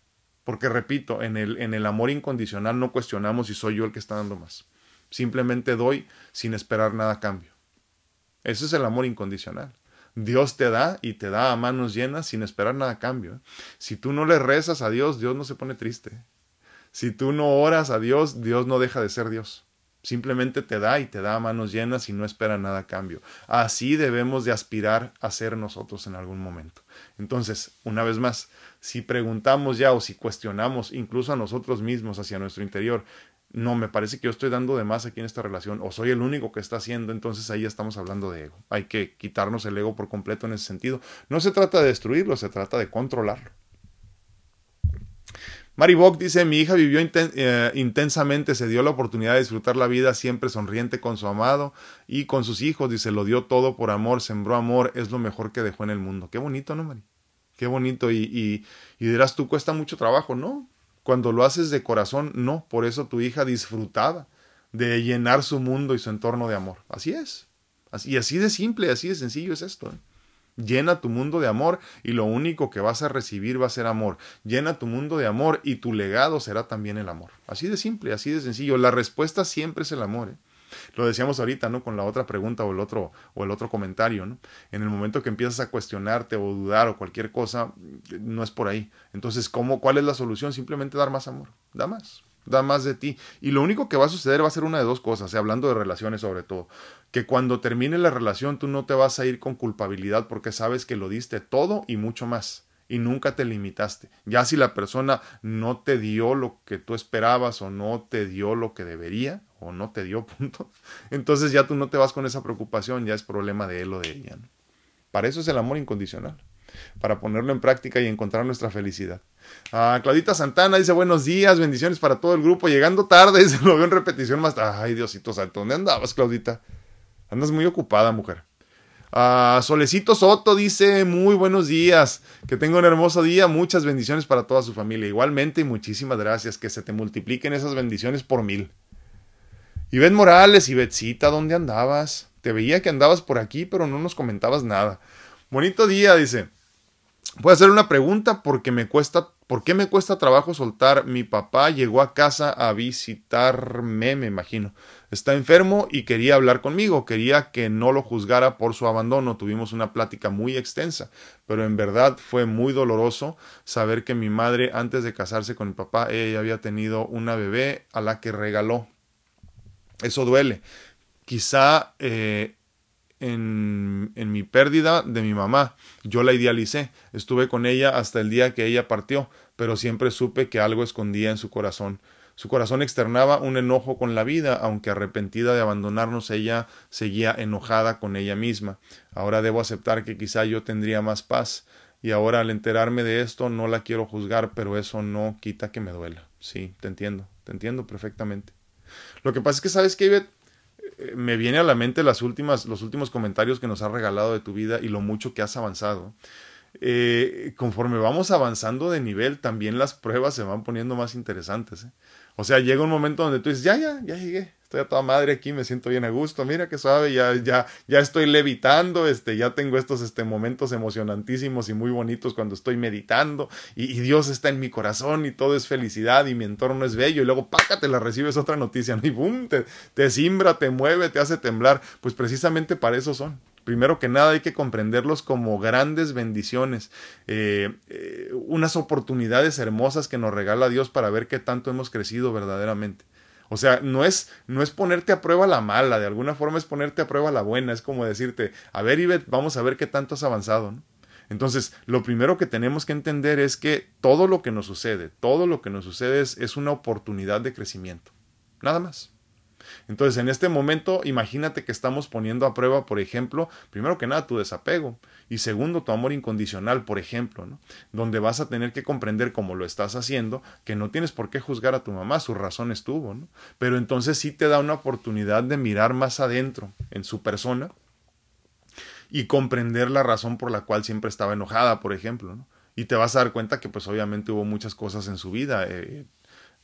Porque repito, en el, en el amor incondicional no cuestionamos si soy yo el que está dando más. Simplemente doy sin esperar nada a cambio. Ese es el amor incondicional. Dios te da y te da a manos llenas sin esperar nada a cambio. ¿eh? Si tú no le rezas a Dios, Dios no se pone triste. Si tú no oras a Dios, Dios no deja de ser Dios. Simplemente te da y te da manos llenas y no espera nada a cambio. Así debemos de aspirar a ser nosotros en algún momento. Entonces, una vez más, si preguntamos ya o si cuestionamos incluso a nosotros mismos hacia nuestro interior, no, me parece que yo estoy dando de más aquí en esta relación o soy el único que está haciendo, entonces ahí estamos hablando de ego. Hay que quitarnos el ego por completo en ese sentido. No se trata de destruirlo, se trata de controlarlo. Mary Bock dice, mi hija vivió eh, intensamente, se dio la oportunidad de disfrutar la vida siempre sonriente con su amado y con sus hijos, dice, lo dio todo por amor, sembró amor, es lo mejor que dejó en el mundo. Qué bonito, ¿no, Mari? Qué bonito. Y, y, dirás, tú cuesta mucho trabajo, ¿no? Cuando lo haces de corazón, no. Por eso tu hija disfrutaba de llenar su mundo y su entorno de amor. Así es. Así, y así de simple, así de sencillo es esto. ¿eh? Llena tu mundo de amor y lo único que vas a recibir va a ser amor. Llena tu mundo de amor y tu legado será también el amor. Así de simple, así de sencillo. La respuesta siempre es el amor. ¿eh? Lo decíamos ahorita, ¿no? Con la otra pregunta o el otro, o el otro comentario, ¿no? En el momento que empiezas a cuestionarte o dudar o cualquier cosa, no es por ahí. Entonces, ¿cómo, ¿cuál es la solución? Simplemente dar más amor. Da más da más de ti. Y lo único que va a suceder va a ser una de dos cosas, ¿eh? hablando de relaciones sobre todo, que cuando termine la relación tú no te vas a ir con culpabilidad porque sabes que lo diste todo y mucho más y nunca te limitaste. Ya si la persona no te dio lo que tú esperabas o no te dio lo que debería o no te dio punto, entonces ya tú no te vas con esa preocupación, ya es problema de él o de ella. Para eso es el amor incondicional para ponerlo en práctica y encontrar nuestra felicidad. Ah, Claudita Santana dice buenos días, bendiciones para todo el grupo. Llegando tarde, se lo veo en repetición más. Ay, Diosito Santo, ¿dónde andabas, Claudita? Andas muy ocupada, mujer. Ah, Solecito Soto dice muy buenos días, que tenga un hermoso día, muchas bendiciones para toda su familia. Igualmente y muchísimas gracias, que se te multipliquen esas bendiciones por mil. Ben Morales y Betsita, ¿dónde andabas? Te veía que andabas por aquí, pero no nos comentabas nada. Bonito día, dice. Puedo hacer una pregunta porque me cuesta, ¿por qué me cuesta trabajo soltar? Mi papá llegó a casa a visitarme, me imagino. Está enfermo y quería hablar conmigo, quería que no lo juzgara por su abandono. Tuvimos una plática muy extensa, pero en verdad fue muy doloroso saber que mi madre, antes de casarse con mi papá, ella había tenido una bebé a la que regaló. Eso duele. Quizá eh, en, mi pérdida de mi mamá. Yo la idealicé, estuve con ella hasta el día que ella partió, pero siempre supe que algo escondía en su corazón. Su corazón externaba un enojo con la vida, aunque arrepentida de abandonarnos ella seguía enojada con ella misma. Ahora debo aceptar que quizá yo tendría más paz, y ahora al enterarme de esto no la quiero juzgar, pero eso no quita que me duela. Sí, te entiendo, te entiendo perfectamente. Lo que pasa es que sabes que me viene a la mente las últimas, los últimos comentarios que nos has regalado de tu vida y lo mucho que has avanzado. Eh, conforme vamos avanzando de nivel, también las pruebas se van poniendo más interesantes. ¿eh? O sea, llega un momento donde tú dices, ya, ya, ya llegué, estoy a toda madre aquí, me siento bien a gusto, mira qué suave, ya, ya, ya estoy levitando, este, ya tengo estos este, momentos emocionantísimos y muy bonitos cuando estoy meditando, y, Dios está en mi corazón, y todo es felicidad, y mi entorno es bello, y luego pácate la recibes otra noticia, y boom, te, te simbra, te mueve, te hace temblar, pues precisamente para eso son. Primero que nada hay que comprenderlos como grandes bendiciones, eh, eh, unas oportunidades hermosas que nos regala Dios para ver qué tanto hemos crecido verdaderamente. O sea, no es, no es ponerte a prueba la mala, de alguna forma es ponerte a prueba la buena, es como decirte, a ver, Ivette, vamos a ver qué tanto has avanzado. ¿no? Entonces, lo primero que tenemos que entender es que todo lo que nos sucede, todo lo que nos sucede es, es una oportunidad de crecimiento. Nada más. Entonces, en este momento, imagínate que estamos poniendo a prueba, por ejemplo, primero que nada, tu desapego. Y segundo, tu amor incondicional, por ejemplo, donde vas a tener que comprender cómo lo estás haciendo, que no tienes por qué juzgar a tu mamá, su razón estuvo, ¿no? pero entonces sí te da una oportunidad de mirar más adentro en su persona y comprender la razón por la cual siempre estaba enojada, por ejemplo, y te vas a dar cuenta que pues obviamente hubo muchas cosas en su vida, eh,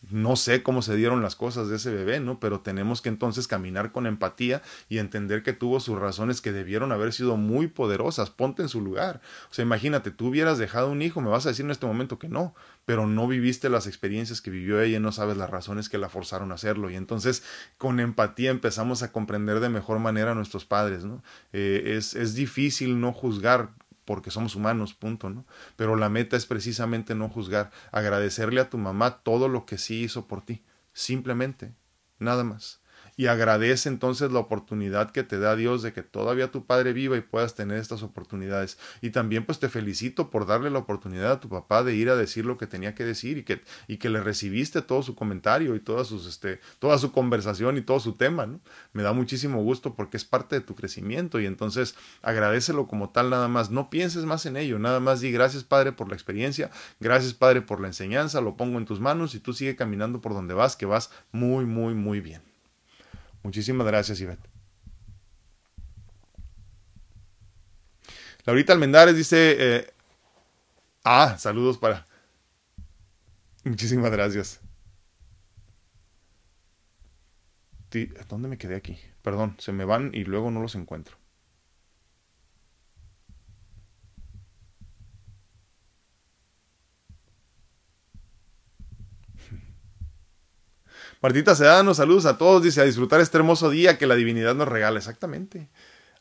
no sé cómo se dieron las cosas de ese bebé, ¿no? Pero tenemos que entonces caminar con empatía y entender que tuvo sus razones que debieron haber sido muy poderosas. Ponte en su lugar. O sea, imagínate, tú hubieras dejado un hijo, me vas a decir en este momento que no, pero no viviste las experiencias que vivió ella y no sabes las razones que la forzaron a hacerlo. Y entonces, con empatía empezamos a comprender de mejor manera a nuestros padres, ¿no? Eh, es, es difícil no juzgar porque somos humanos, punto, ¿no? Pero la meta es precisamente no juzgar, agradecerle a tu mamá todo lo que sí hizo por ti, simplemente, nada más y agradece entonces la oportunidad que te da Dios de que todavía tu padre viva y puedas tener estas oportunidades. Y también pues te felicito por darle la oportunidad a tu papá de ir a decir lo que tenía que decir y que, y que le recibiste todo su comentario y toda, sus, este, toda su conversación y todo su tema. ¿no? Me da muchísimo gusto porque es parte de tu crecimiento y entonces agradecelo como tal nada más. No pienses más en ello, nada más di gracias Padre por la experiencia, gracias Padre por la enseñanza, lo pongo en tus manos y tú sigue caminando por donde vas, que vas muy, muy, muy bien. Muchísimas gracias, Ivette. Laurita Almendares dice, eh, ah, saludos para... Muchísimas gracias. ¿Dónde me quedé aquí? Perdón, se me van y luego no los encuentro. Martita Sedano, saludos a todos, dice, a disfrutar este hermoso día que la divinidad nos regala. Exactamente.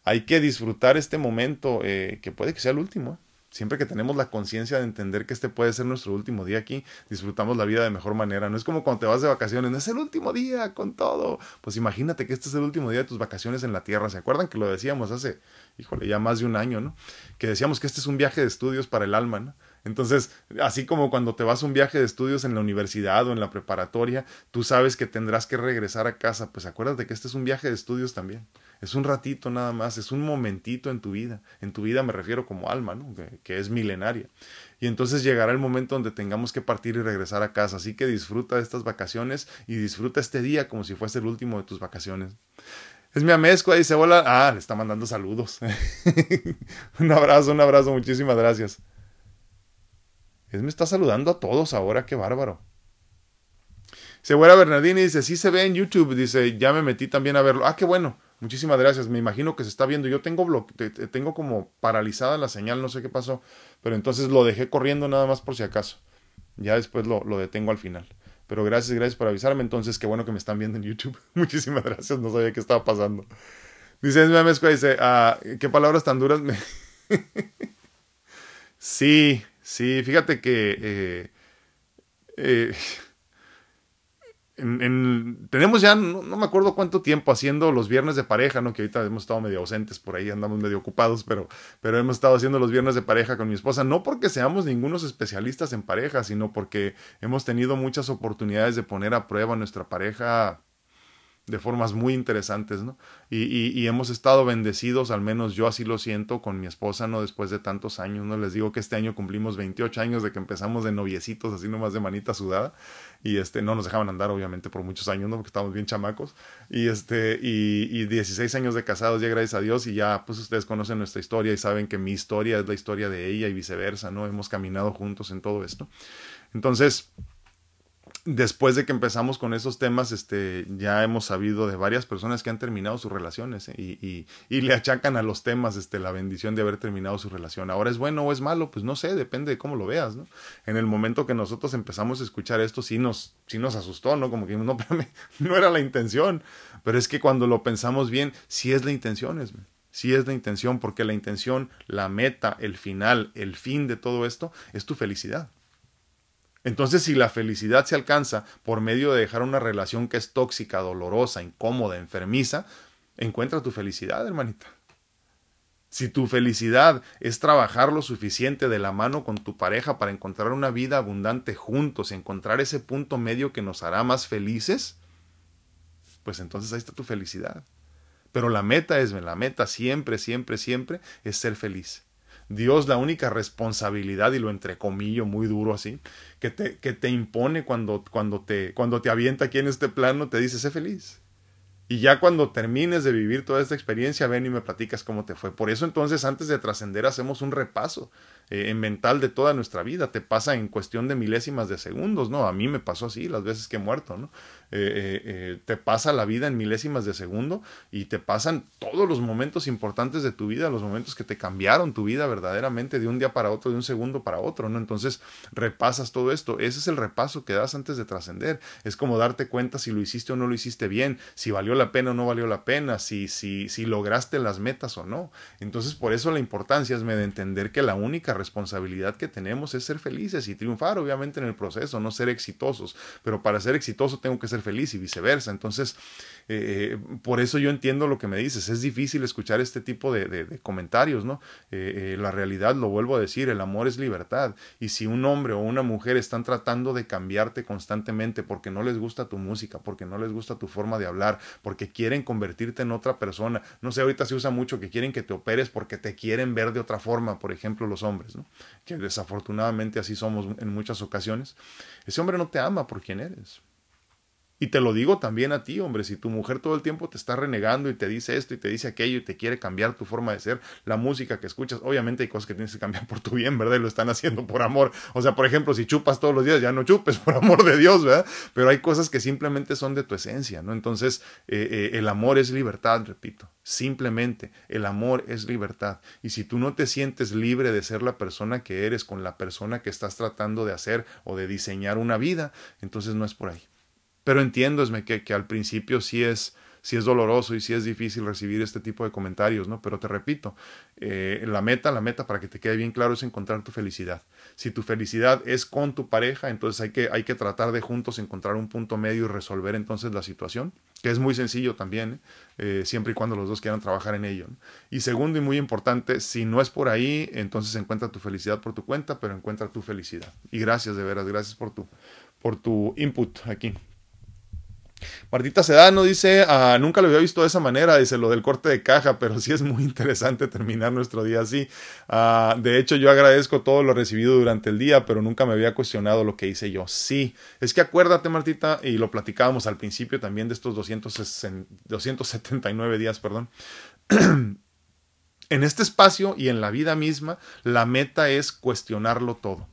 Hay que disfrutar este momento, eh, que puede que sea el último. ¿eh? Siempre que tenemos la conciencia de entender que este puede ser nuestro último día aquí, disfrutamos la vida de mejor manera. No es como cuando te vas de vacaciones, es el último día con todo. Pues imagínate que este es el último día de tus vacaciones en la Tierra. ¿Se acuerdan que lo decíamos hace, híjole, ya más de un año, ¿no? Que decíamos que este es un viaje de estudios para el alma, ¿no? Entonces, así como cuando te vas a un viaje de estudios en la universidad o en la preparatoria, tú sabes que tendrás que regresar a casa, pues acuérdate que este es un viaje de estudios también. Es un ratito nada más, es un momentito en tu vida. En tu vida me refiero como alma, ¿no? que, es milenaria. Y entonces llegará el momento donde tengamos que partir y regresar a casa. Así que disfruta de estas vacaciones y disfruta este día como si fuese el último de tus vacaciones. Es mi amezcua, dice hola. Ah, le está mandando saludos. un abrazo, un abrazo, muchísimas gracias. Él me está saludando a todos ahora, qué bárbaro. Segura Bernardini dice, sí se ve en YouTube, dice, ya me metí también a verlo. Ah, qué bueno, muchísimas gracias, me imagino que se está viendo. Yo tengo, tengo como paralizada la señal, no sé qué pasó, pero entonces lo dejé corriendo nada más por si acaso. Ya después lo, detengo al final. Pero gracias, gracias por avisarme. Entonces, qué bueno que me están viendo en YouTube. Muchísimas gracias, no sabía qué estaba pasando. Dice, es dice, ah, qué palabras tan duras me... sí, Sí, fíjate que eh, eh, tenemos ya, no, me acuerdo cuánto tiempo haciendo los viernes de pareja, ¿no? Que ahorita hemos estado medio ausentes por ahí, andamos medio ocupados, pero, pero hemos estado haciendo los viernes de pareja con mi esposa, no porque seamos ningunos especialistas en pareja, sino porque hemos tenido muchas oportunidades de poner a prueba nuestra pareja de formas muy interesantes, ¿no? Y, y, hemos estado bendecidos, al menos yo así lo siento, con mi esposa, ¿no? Después de tantos años, ¿no? Les digo que este año cumplimos 28 años de que empezamos de noviecitos, así nomás de manita sudada, y este, no nos dejaban andar, obviamente, por muchos años, ¿no? Porque estábamos bien chamacos, y este, y, y 16 años de casados, ya gracias a Dios, y ya, pues ustedes conocen nuestra historia y saben que mi historia es la historia de ella y viceversa, ¿no? Hemos caminado juntos en todo esto. Entonces, después de que empezamos con esos temas, este, ya hemos sabido de varias personas que han terminado sus relaciones ¿eh? y, y, le achacan a los temas este, la bendición de haber terminado su relación. Ahora es bueno o es malo, pues no sé, depende de cómo lo veas, ¿no? En el momento que nosotros empezamos a escuchar esto, sí nos, sí nos asustó, ¿no? Como que no, no era la intención, pero es que cuando lo pensamos bien, sí es la intención, es, sí es la intención, porque la intención, la meta, el final, el fin de todo esto es tu felicidad. Entonces, si la felicidad se alcanza por medio de dejar una relación que es tóxica, dolorosa, incómoda, enfermiza, encuentra tu felicidad, hermanita. Si tu felicidad es trabajar lo suficiente de la mano con tu pareja para encontrar una vida abundante juntos, encontrar ese punto medio que nos hará más felices, pues entonces ahí está tu felicidad. Pero la meta es, la meta siempre, siempre, siempre es ser feliz. Dios la única responsabilidad, y lo entrecomillo muy duro así, que te, que te impone cuando, cuando, te, cuando te avienta aquí en este plano, te dice, sé feliz. Y ya cuando termines de vivir toda esta experiencia, ven y me platicas cómo te fue. Por eso entonces, antes de trascender, hacemos un repaso eh, mental de toda nuestra vida, te pasa en cuestión de milésimas de segundos, ¿no? A mí me pasó así las veces que he muerto, ¿no? Eh, eh, te pasa la vida en milésimas de segundo y te pasan todos los momentos importantes de tu vida, los momentos que te cambiaron tu vida verdaderamente de un día para otro, de un segundo para otro, ¿no? Entonces repasas todo esto, ese es el repaso que das antes de trascender, es como darte cuenta si lo hiciste o no lo hiciste bien, si valió la pena o no valió la pena, si, si, si lograste las metas o no. Entonces por eso la importancia es de entender que la única responsabilidad que tenemos es ser felices y triunfar obviamente en el proceso, no ser exitosos, pero para ser exitoso tengo que ser feliz y viceversa. Entonces, eh, por eso yo entiendo lo que me dices. Es difícil escuchar este tipo de, comentarios, ¿no? Eh, eh, la realidad, lo vuelvo a decir, el amor es libertad. Y si un hombre o una mujer están tratando de cambiarte constantemente porque no les gusta tu música, porque no les gusta tu forma de hablar, porque quieren convertirte en otra persona, no sé, ahorita se usa mucho que quieren que te operes porque te quieren ver de otra forma, por ejemplo, los hombres, Que desafortunadamente así somos en muchas ocasiones. Ese hombre no te ama por quien eres. Y te lo digo también a ti, hombre, si tu mujer todo el tiempo te está renegando y te dice esto y te dice aquello y te quiere cambiar tu forma de ser, la música que escuchas, obviamente hay cosas que tienes que cambiar por tu bien, ¿verdad? Y lo están haciendo por amor. O sea, por ejemplo, si chupas todos los días, ya no chupes por amor de Dios, ¿verdad? Pero hay cosas que simplemente son de tu esencia, ¿no? Entonces, eh, eh, el amor es libertad, repito. Simplemente, el amor es libertad. Y si tú no te sientes libre de ser la persona que eres con la persona que estás tratando de hacer o de diseñar una vida, entonces no es por ahí. Pero entiendo que, que al principio sí es, sí es doloroso y sí es difícil recibir este tipo de comentarios, ¿no? Pero te repito, eh, la meta, la meta para que te quede bien claro es encontrar tu felicidad. Si tu felicidad es con tu pareja, entonces hay que, hay que tratar de juntos encontrar un punto medio y resolver entonces la situación, que es muy sencillo también, ¿eh? Eh, siempre y cuando los dos quieran trabajar en ello. Y segundo y muy importante, si no es por ahí, entonces encuentra tu felicidad por tu cuenta, pero encuentra tu felicidad. Y gracias de veras, gracias por tu, por tu input aquí. Martita Sedano dice, ah, nunca lo había visto de esa manera, dice lo del corte de caja, pero sí es muy interesante terminar nuestro día así. Ah, de hecho, yo agradezco todo lo recibido durante el día, pero nunca me había cuestionado lo que hice yo. Sí, es que acuérdate, Martita, y lo platicábamos al principio también de estos 279 días, perdón. en este espacio y en la vida misma, la meta es cuestionarlo todo.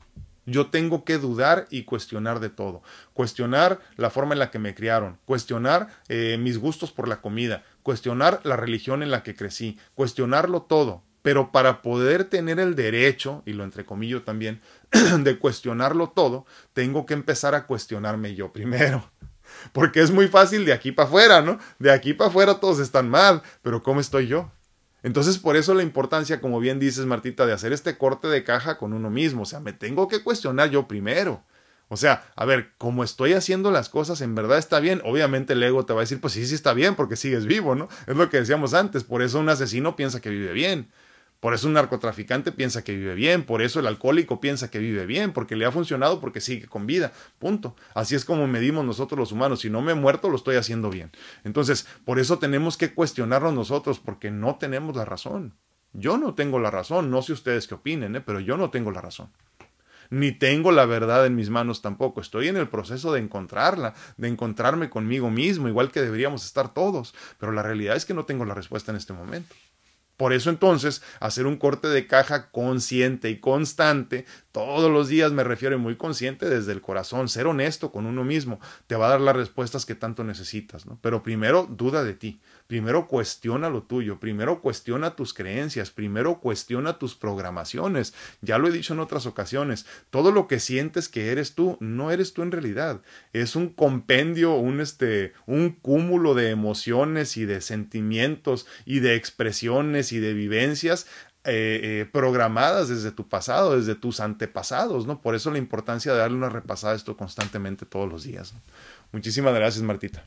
Yo tengo que dudar y cuestionar de todo. Cuestionar la forma en la que me criaron, cuestionar eh, mis gustos por la comida, cuestionar la religión en la que crecí, cuestionarlo todo. Pero para poder tener el derecho, y lo entrecomillo también, de cuestionarlo todo, tengo que empezar a cuestionarme yo primero. Porque es muy fácil de aquí para afuera, ¿no? De aquí para afuera todos están mal, pero ¿cómo estoy yo? Entonces, por eso la importancia, como bien dices, Martita, de hacer este corte de caja con uno mismo. O sea, me tengo que cuestionar yo primero. O sea, a ver, como estoy haciendo las cosas, ¿en verdad está bien? Obviamente el ego te va a decir, pues sí, sí está bien, porque sigues vivo, ¿no? Es lo que decíamos antes. Por eso un asesino piensa que vive bien. Por eso un narcotraficante piensa que vive bien, por eso el alcohólico piensa que vive bien, porque le ha funcionado, porque sigue con vida. Punto. Así es como medimos nosotros los humanos. Si no me he muerto, lo estoy haciendo bien. Entonces, por eso tenemos que cuestionarnos nosotros, porque no tenemos la razón. Yo no tengo la razón, no sé ustedes qué opinen, ¿eh? pero yo no tengo la razón. Ni tengo la verdad en mis manos tampoco. Estoy en el proceso de encontrarla, de encontrarme conmigo mismo, igual que deberíamos estar todos. Pero la realidad es que no tengo la respuesta en este momento. Por eso entonces, hacer un corte de caja consciente y constante, todos los días me refiero muy consciente desde el corazón, ser honesto con uno mismo, te va a dar las respuestas que tanto necesitas, ¿no? Pero primero duda de ti, primero cuestiona lo tuyo, primero cuestiona tus creencias, primero cuestiona tus programaciones. Ya lo he dicho en otras ocasiones, todo lo que sientes que eres tú, no eres tú en realidad, es un compendio, un este, un cúmulo de emociones y de sentimientos y de expresiones y de vivencias eh, eh, programadas desde tu pasado, desde tus antepasados, ¿no? Por eso la importancia de darle una repasada a esto constantemente todos los días. Muchísimas gracias, Martita.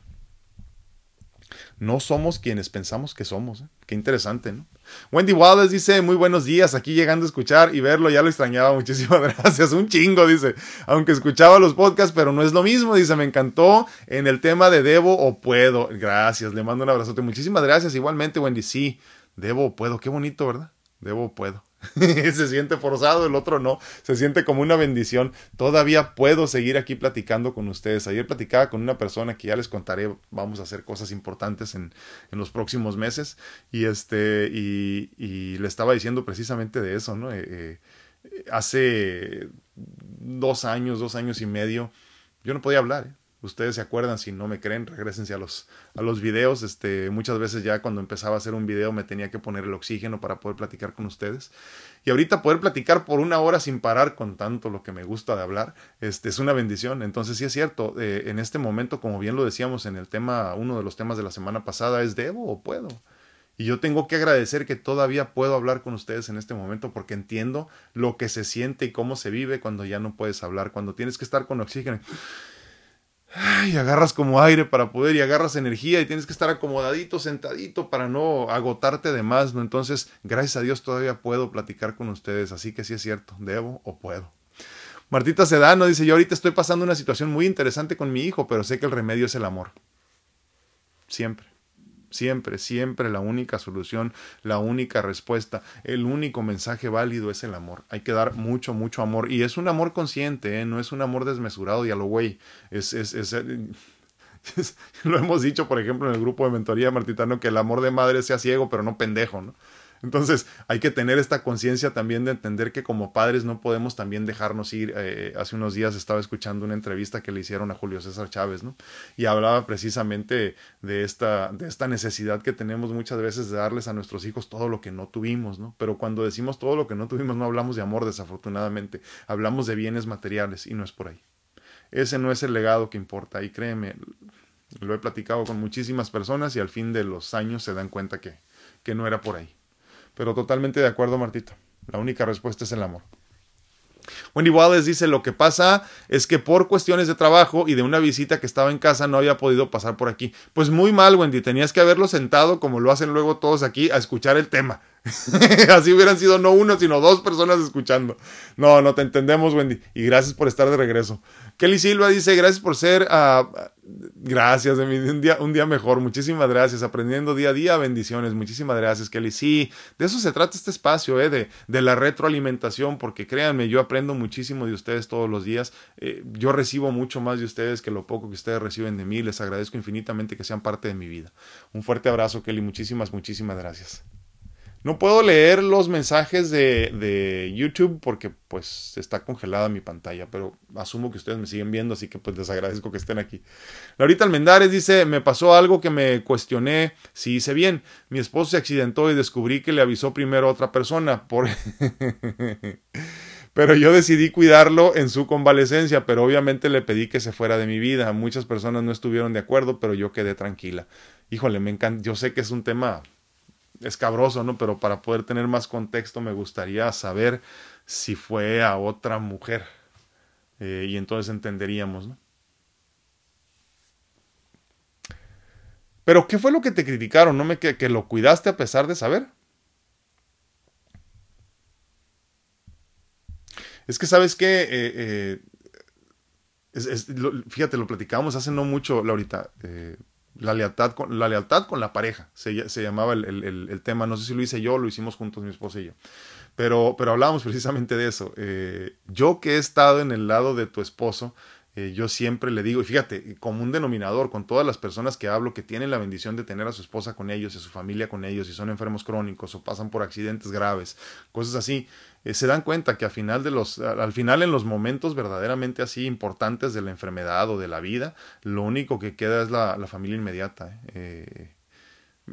No somos quienes pensamos que somos. ¿eh? Qué interesante, ¿no? Wendy Wallace dice, muy buenos días, aquí llegando a escuchar y verlo, ya lo extrañaba, muchísimas gracias, un chingo, dice, aunque escuchaba los podcasts, pero no es lo mismo, dice, me encantó en el tema de debo o puedo, gracias, le mando un abrazote, muchísimas gracias, igualmente, Wendy, sí, Debo o puedo, qué bonito, ¿verdad? Debo o puedo. se siente forzado, el otro no, se siente como una bendición. Todavía puedo seguir aquí platicando con ustedes. Ayer platicaba con una persona que ya les contaré, vamos a hacer cosas importantes en, en los próximos meses y este y, le estaba diciendo precisamente de eso, ¿no? Eh, eh, hace dos años, dos años y medio, yo no podía hablar. ¿eh? Ustedes se acuerdan, si no me creen, regresense a los, a los videos. Este, muchas veces ya cuando empezaba a hacer un video me tenía que poner el oxígeno para poder platicar con ustedes. Y ahorita poder platicar por una hora sin parar con tanto lo que me gusta de hablar, este, es una bendición. Entonces sí es cierto, eh, en este momento, como bien lo decíamos en el tema, uno de los temas de la semana pasada, es debo o puedo. Y yo tengo que agradecer que todavía puedo hablar con ustedes en este momento porque entiendo lo que se siente y cómo se vive cuando ya no puedes hablar, cuando tienes que estar con oxígeno y agarras como aire para poder y agarras energía y tienes que estar acomodadito, sentadito para no agotarte de más, ¿no? Entonces, gracias a Dios todavía puedo platicar con ustedes, así que sí es cierto, debo o puedo. Martita Sedano dice, yo ahorita estoy pasando una situación muy interesante con mi hijo, pero sé que el remedio es el amor. Siempre. Siempre, siempre la única solución, la única respuesta, el único mensaje válido es el amor. Hay que dar mucho, mucho amor. Y es un amor consciente, ¿eh? no es un amor desmesurado y a lo güey. Es, es, es, lo hemos dicho, por ejemplo, en el grupo de mentoría martitano, que el amor de madre sea ciego, pero no pendejo, ¿no? Entonces hay que tener esta conciencia también de entender que como padres no podemos también dejarnos ir. Eh, hace unos días estaba escuchando una entrevista que le hicieron a Julio César Chávez, ¿no? Y hablaba precisamente de esta, de esta necesidad que tenemos muchas veces de darles a nuestros hijos todo lo que no tuvimos, ¿no? Pero cuando decimos todo lo que no tuvimos no hablamos de amor, desafortunadamente. Hablamos de bienes materiales y no es por ahí. Ese no es el legado que importa y créeme, lo he platicado con muchísimas personas y al fin de los años se dan cuenta que, que no era por ahí. Pero totalmente de acuerdo, Martita. La única respuesta es el amor. Wendy Wallace dice, lo que pasa es que por cuestiones de trabajo y de una visita que estaba en casa no había podido pasar por aquí. Pues muy mal, Wendy, tenías que haberlo sentado como lo hacen luego todos aquí a escuchar el tema. Así hubieran sido no uno, sino dos personas escuchando. No, no te entendemos, Wendy. Y gracias por estar de regreso. Kelly Silva dice, gracias por ser, uh, gracias, de un día, un día mejor, muchísimas gracias, aprendiendo día a día, bendiciones, muchísimas gracias, Kelly. Sí, de eso se trata este espacio, eh, de, de la retroalimentación, porque créanme, yo aprendo muchísimo de ustedes todos los días, eh, yo recibo mucho más de ustedes que lo poco que ustedes reciben de mí, les agradezco infinitamente que sean parte de mi vida. Un fuerte abrazo, Kelly, muchísimas, muchísimas gracias. No puedo leer los mensajes de, de, YouTube porque pues está congelada mi pantalla, pero asumo que ustedes me siguen viendo, así que pues les agradezco que estén aquí. Laurita Almendares dice, me pasó algo que me cuestioné si hice bien. Mi esposo se accidentó y descubrí que le avisó primero a otra persona. Por... pero yo decidí cuidarlo en su convalecencia, pero obviamente le pedí que se fuera de mi vida. Muchas personas no estuvieron de acuerdo, pero yo quedé tranquila. Híjole, me encanta. Yo sé que es un tema escabroso, ¿no? Pero para poder tener más contexto me gustaría saber si fue a otra mujer. Eh, y entonces entenderíamos, ¿no? Pero ¿qué fue lo que te criticaron? ¿No me que, que lo cuidaste a pesar de saber? Es que sabes que, eh, eh, fíjate, lo platicábamos hace no mucho, Laurita, la lealtad con la, lealtad con la pareja, se, se llamaba el, el, tema, no sé si lo hice yo, lo hicimos juntos mi esposa y yo, pero, pero hablábamos precisamente de eso. Eh, yo que he estado en el lado de tu esposo, eh, yo siempre le digo, y fíjate, como un denominador con todas las personas que hablo que tienen la bendición de tener a su esposa con ellos a su familia con ellos y son enfermos crónicos o pasan por accidentes graves, cosas así, eh, se dan cuenta que al final, de los, al final en los momentos verdaderamente así importantes de la enfermedad o de la vida, lo único que queda es la, familia inmediata. Eh,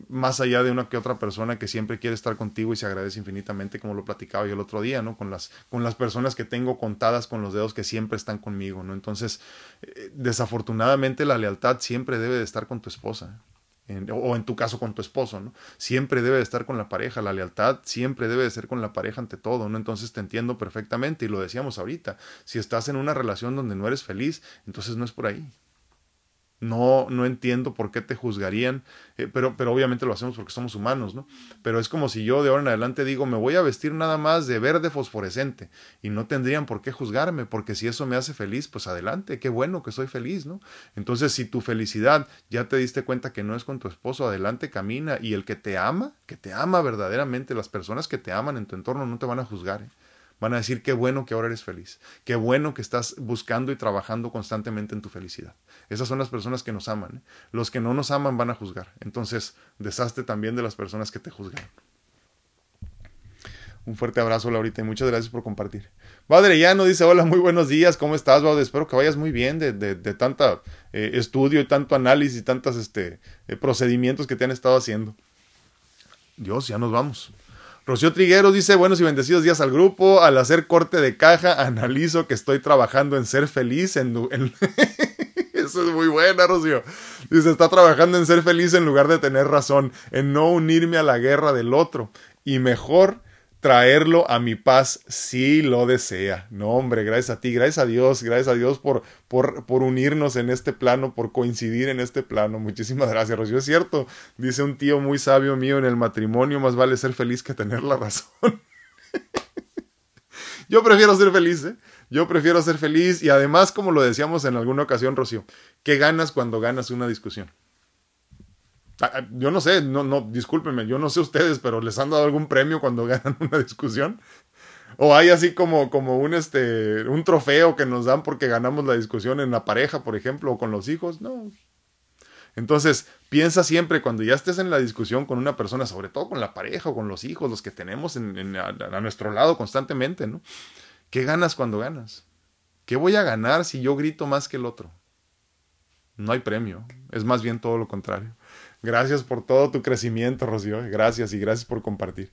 más allá de una que otra persona que siempre quiere estar contigo y se agradece infinitamente, como lo platicaba yo el otro día, ¿no? Con las, con las personas que tengo contadas con los dedos que siempre están conmigo, ¿no? Entonces, eh, desafortunadamente la lealtad siempre debe de estar con tu esposa. En, o en tu caso con tu esposo, ¿no? Siempre debe de estar con la pareja, la lealtad siempre debe de ser con la pareja ante todo, ¿no? Entonces te entiendo perfectamente y lo decíamos ahorita, si estás en una relación donde no eres feliz, entonces no es por ahí, no, no entiendo por qué te juzgarían, eh, pero, pero obviamente lo hacemos porque somos humanos, ¿no? Pero es como si yo de ahora en adelante digo, me voy a vestir nada más de verde fosforescente y no tendrían por qué juzgarme, porque si eso me hace feliz, pues adelante, qué bueno que soy feliz, ¿no? Entonces, si tu felicidad ya te diste cuenta que no es con tu esposo, adelante, camina y el que te ama, que te ama verdaderamente, las personas que te aman en tu entorno no te van a juzgar, ¿eh? Van a decir qué bueno que ahora eres feliz, qué bueno que estás buscando y trabajando constantemente en tu felicidad. Esas son las personas que nos aman. ¿eh? Los que no nos aman van a juzgar. Entonces, deshazte también de las personas que te juzgan. Un fuerte abrazo, Laurita, y muchas gracias por compartir. Badrellano dice, hola, muy buenos días, ¿cómo estás, Baude? Espero que vayas muy bien de, de, de eh, estudio y tanto análisis y tantos este, eh, procedimientos que te han estado haciendo. Dios, ya nos vamos. Rocío Trigueros dice, buenos y bendecidos días al grupo. Al hacer corte de caja, analizo que estoy trabajando en ser feliz. En, en... Eso es muy buena, Rocío. Dice, está trabajando en ser feliz en lugar de tener razón, en no unirme a la guerra del otro. Y mejor traerlo a mi paz si lo desea. No, hombre, gracias a ti, gracias a Dios, gracias a Dios por, por, por unirnos en este plano, por coincidir en este plano. Muchísimas gracias, Rocío. Es cierto, dice un tío muy sabio mío en el matrimonio, más vale ser feliz que tener la razón. Yo prefiero ser feliz, ¿eh? Yo prefiero ser feliz y además, como lo decíamos en alguna ocasión, Rocío, ¿qué ganas cuando ganas una discusión? Ah, ah, yo no sé, no, no, discúlpenme, yo no sé ustedes, pero ¿les han dado algún premio cuando ganan una discusión? O hay así como, como un, este, un trofeo que nos dan porque ganamos la discusión en la pareja, por ejemplo, o con los hijos. No. Entonces, piensa siempre cuando ya estés en la discusión con una persona, sobre todo con la pareja o con los hijos, los que tenemos en, a nuestro lado constantemente, ¿no? ¿Qué ganas cuando ganas? ¿Qué voy a ganar si yo grito más que el otro? No hay premio, es más bien todo lo contrario. Gracias por todo tu crecimiento, Rocío. Gracias y gracias por compartir.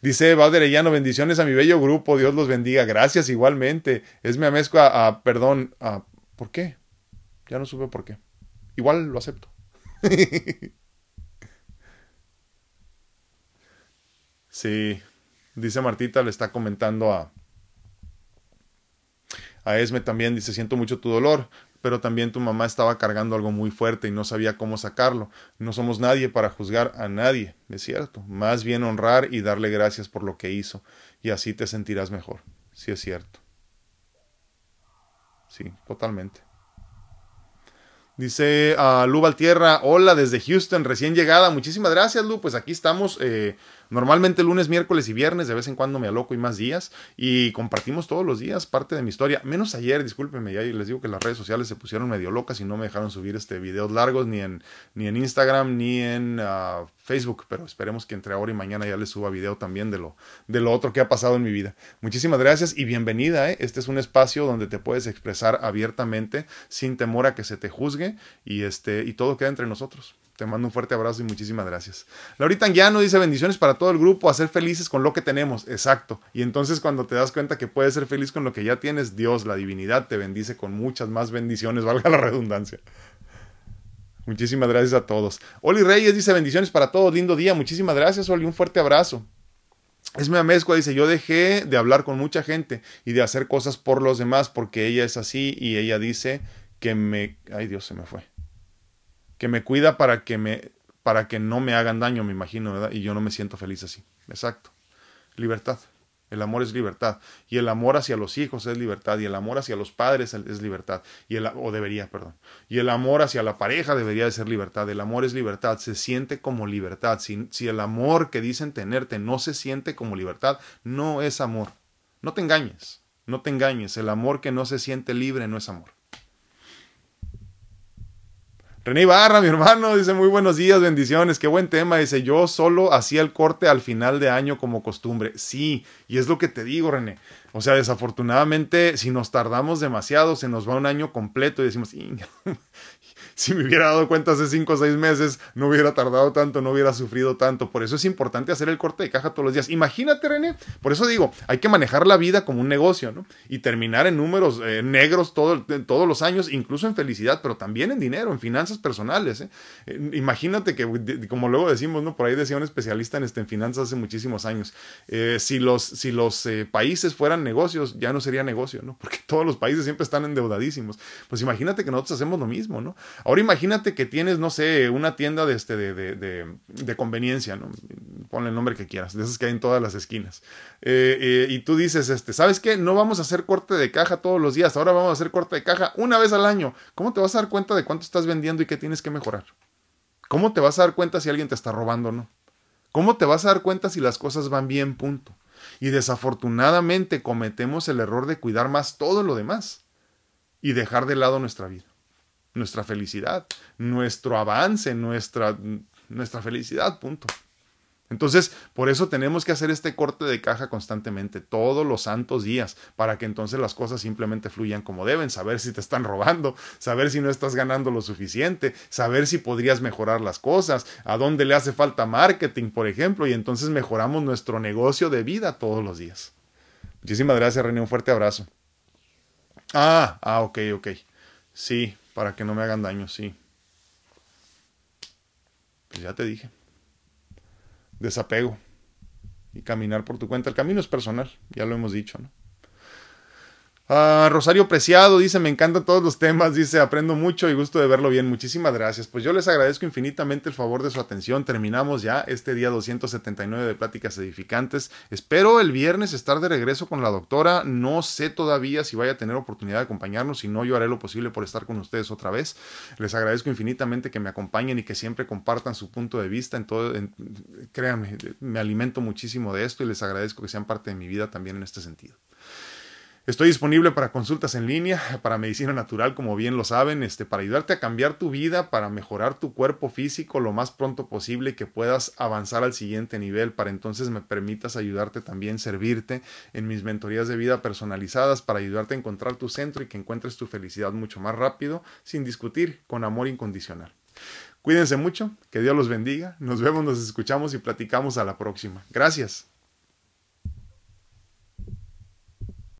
Dice Llano, bendiciones a mi bello grupo, Dios los bendiga. Gracias igualmente. Es mi amezco a, a, perdón, a, ¿por qué? Ya no supe por qué. Igual lo acepto. sí, dice Martita, le está comentando a, a Esme también, dice, siento mucho tu dolor pero también tu mamá estaba cargando algo muy fuerte y no sabía cómo sacarlo. No somos nadie para juzgar a nadie, es cierto. Más bien honrar y darle gracias por lo que hizo, y así te sentirás mejor. Sí es cierto. Sí, totalmente. Dice uh, Lu Valtierra, hola desde Houston, recién llegada. Muchísimas gracias, Lu. Pues aquí estamos eh, Normalmente lunes, miércoles y viernes, de vez en cuando me aloco y más días, y compartimos todos los días parte de mi historia, menos ayer, discúlpenme, ya les digo que las redes sociales se pusieron medio locas y no me dejaron subir este videos largos ni en, ni en Instagram ni en uh, Facebook, pero esperemos que entre ahora y mañana ya les suba video también de lo, de lo otro que ha pasado en mi vida. Muchísimas gracias y bienvenida, ¿eh? este es un espacio donde te puedes expresar abiertamente, sin temor a que se te juzgue, y, este, y todo queda entre nosotros. Te mando un fuerte abrazo y muchísimas gracias. Laurita Anguiano dice bendiciones para todo el grupo, a ser felices con lo que tenemos. Exacto. Y entonces cuando te das cuenta que puedes ser feliz con lo que ya tienes, Dios, la divinidad, te bendice con muchas más bendiciones, valga la redundancia. Muchísimas gracias a todos. Oli Reyes dice bendiciones para todos, lindo día. Muchísimas gracias, Oli, un fuerte abrazo. Esme Amezcua dice, yo dejé de hablar con mucha gente y de hacer cosas por los demás porque ella es así y ella dice que me... Ay Dios, se me fue que me cuida para que me para que no me hagan daño, me imagino, ¿verdad? Y yo no me siento feliz así. Exacto. Libertad. El amor es libertad. Y el amor hacia los hijos es libertad. Y el amor hacia los padres es libertad. Y el, o debería, perdón. Y el amor hacia la pareja debería de ser libertad. El amor es libertad. Se siente como libertad. Si, si el amor que dicen tenerte no se siente como libertad, no es amor. No te engañes. No te engañes. El amor que no se siente libre no es amor. René Ibarra, mi hermano, dice muy buenos días, bendiciones, qué buen tema. Dice, yo solo hacía el corte al final de año como costumbre. Sí, y es lo que te digo, René. O sea, desafortunadamente, si nos tardamos demasiado, se nos va un año completo y decimos, si me hubiera dado cuenta hace cinco o seis meses, no hubiera tardado tanto, no hubiera sufrido tanto. Por eso es importante hacer el corte de caja todos los días. Imagínate, René, por eso digo, hay que manejar la vida como un negocio, ¿no? Y terminar en números eh, negros todo, todos los años, incluso en felicidad, pero también en dinero, en finanzas personales. ¿eh? Eh, imagínate que, como luego decimos, ¿no? Por ahí decía un especialista en, este, en finanzas hace muchísimos años, eh, si los, si los países fueran negocios, ya no sería negocio, ¿no? Porque todos los países siempre están endeudadísimos. Pues imagínate que nosotros hacemos lo mismo, ¿no? Ahora imagínate que tienes, no sé, una tienda de, este, de, de, conveniencia, ¿no? Ponle el nombre que quieras, de esas que hay en todas las esquinas. Eh, eh, y tú dices, este, ¿sabes qué? No vamos a hacer corte de caja todos los días, ahora vamos a hacer corte de caja una vez al año. ¿Cómo te vas a dar cuenta de cuánto estás vendiendo y qué tienes que mejorar? ¿Cómo te vas a dar cuenta si alguien te está robando o no? ¿Cómo te vas a dar cuenta si las cosas van bien? Punto. Y desafortunadamente cometemos el error de cuidar más todo lo demás y dejar de lado nuestra vida nuestra felicidad, nuestro avance, nuestra, nuestra felicidad, punto. Entonces, por eso tenemos que hacer este corte de caja constantemente, todos los santos días, para que entonces las cosas simplemente fluyan como deben, saber si te están robando, saber si no estás ganando lo suficiente, saber si podrías mejorar las cosas, a dónde le hace falta marketing, por ejemplo, y entonces mejoramos nuestro negocio de vida todos los días. Muchísimas gracias, René, un fuerte abrazo. Ah, ah, ok, ok. Sí, para que no me hagan daño, sí. Pues ya te dije. Desapego. Y caminar por tu cuenta. El camino es personal, ya lo hemos dicho, ¿no? Ah, Rosario Preciado dice, me encantan todos los temas, dice, aprendo mucho y gusto de verlo bien. Muchísimas gracias. Pues yo les agradezco infinitamente el favor de su atención. Terminamos ya este día 279 de Pláticas Edificantes. Espero el viernes estar de regreso con la doctora. No sé todavía si vaya a tener oportunidad de acompañarnos, si no, yo haré lo posible por estar con ustedes otra vez. Les agradezco infinitamente que me acompañen y que siempre compartan su punto de vista en todo. créanme, me alimento muchísimo de esto y les agradezco que sean parte de mi vida también en este sentido. Estoy disponible para consultas en línea, para medicina natural, como bien lo saben, este, para ayudarte a cambiar tu vida, para mejorar tu cuerpo físico lo más pronto posible y que puedas avanzar al siguiente nivel, para entonces me permitas ayudarte también, servirte en mis mentorías de vida personalizadas, para ayudarte a encontrar tu centro y que encuentres tu felicidad mucho más rápido, sin discutir, con amor incondicional. Cuídense mucho, que Dios los bendiga, nos vemos, nos escuchamos y platicamos a la próxima. Gracias.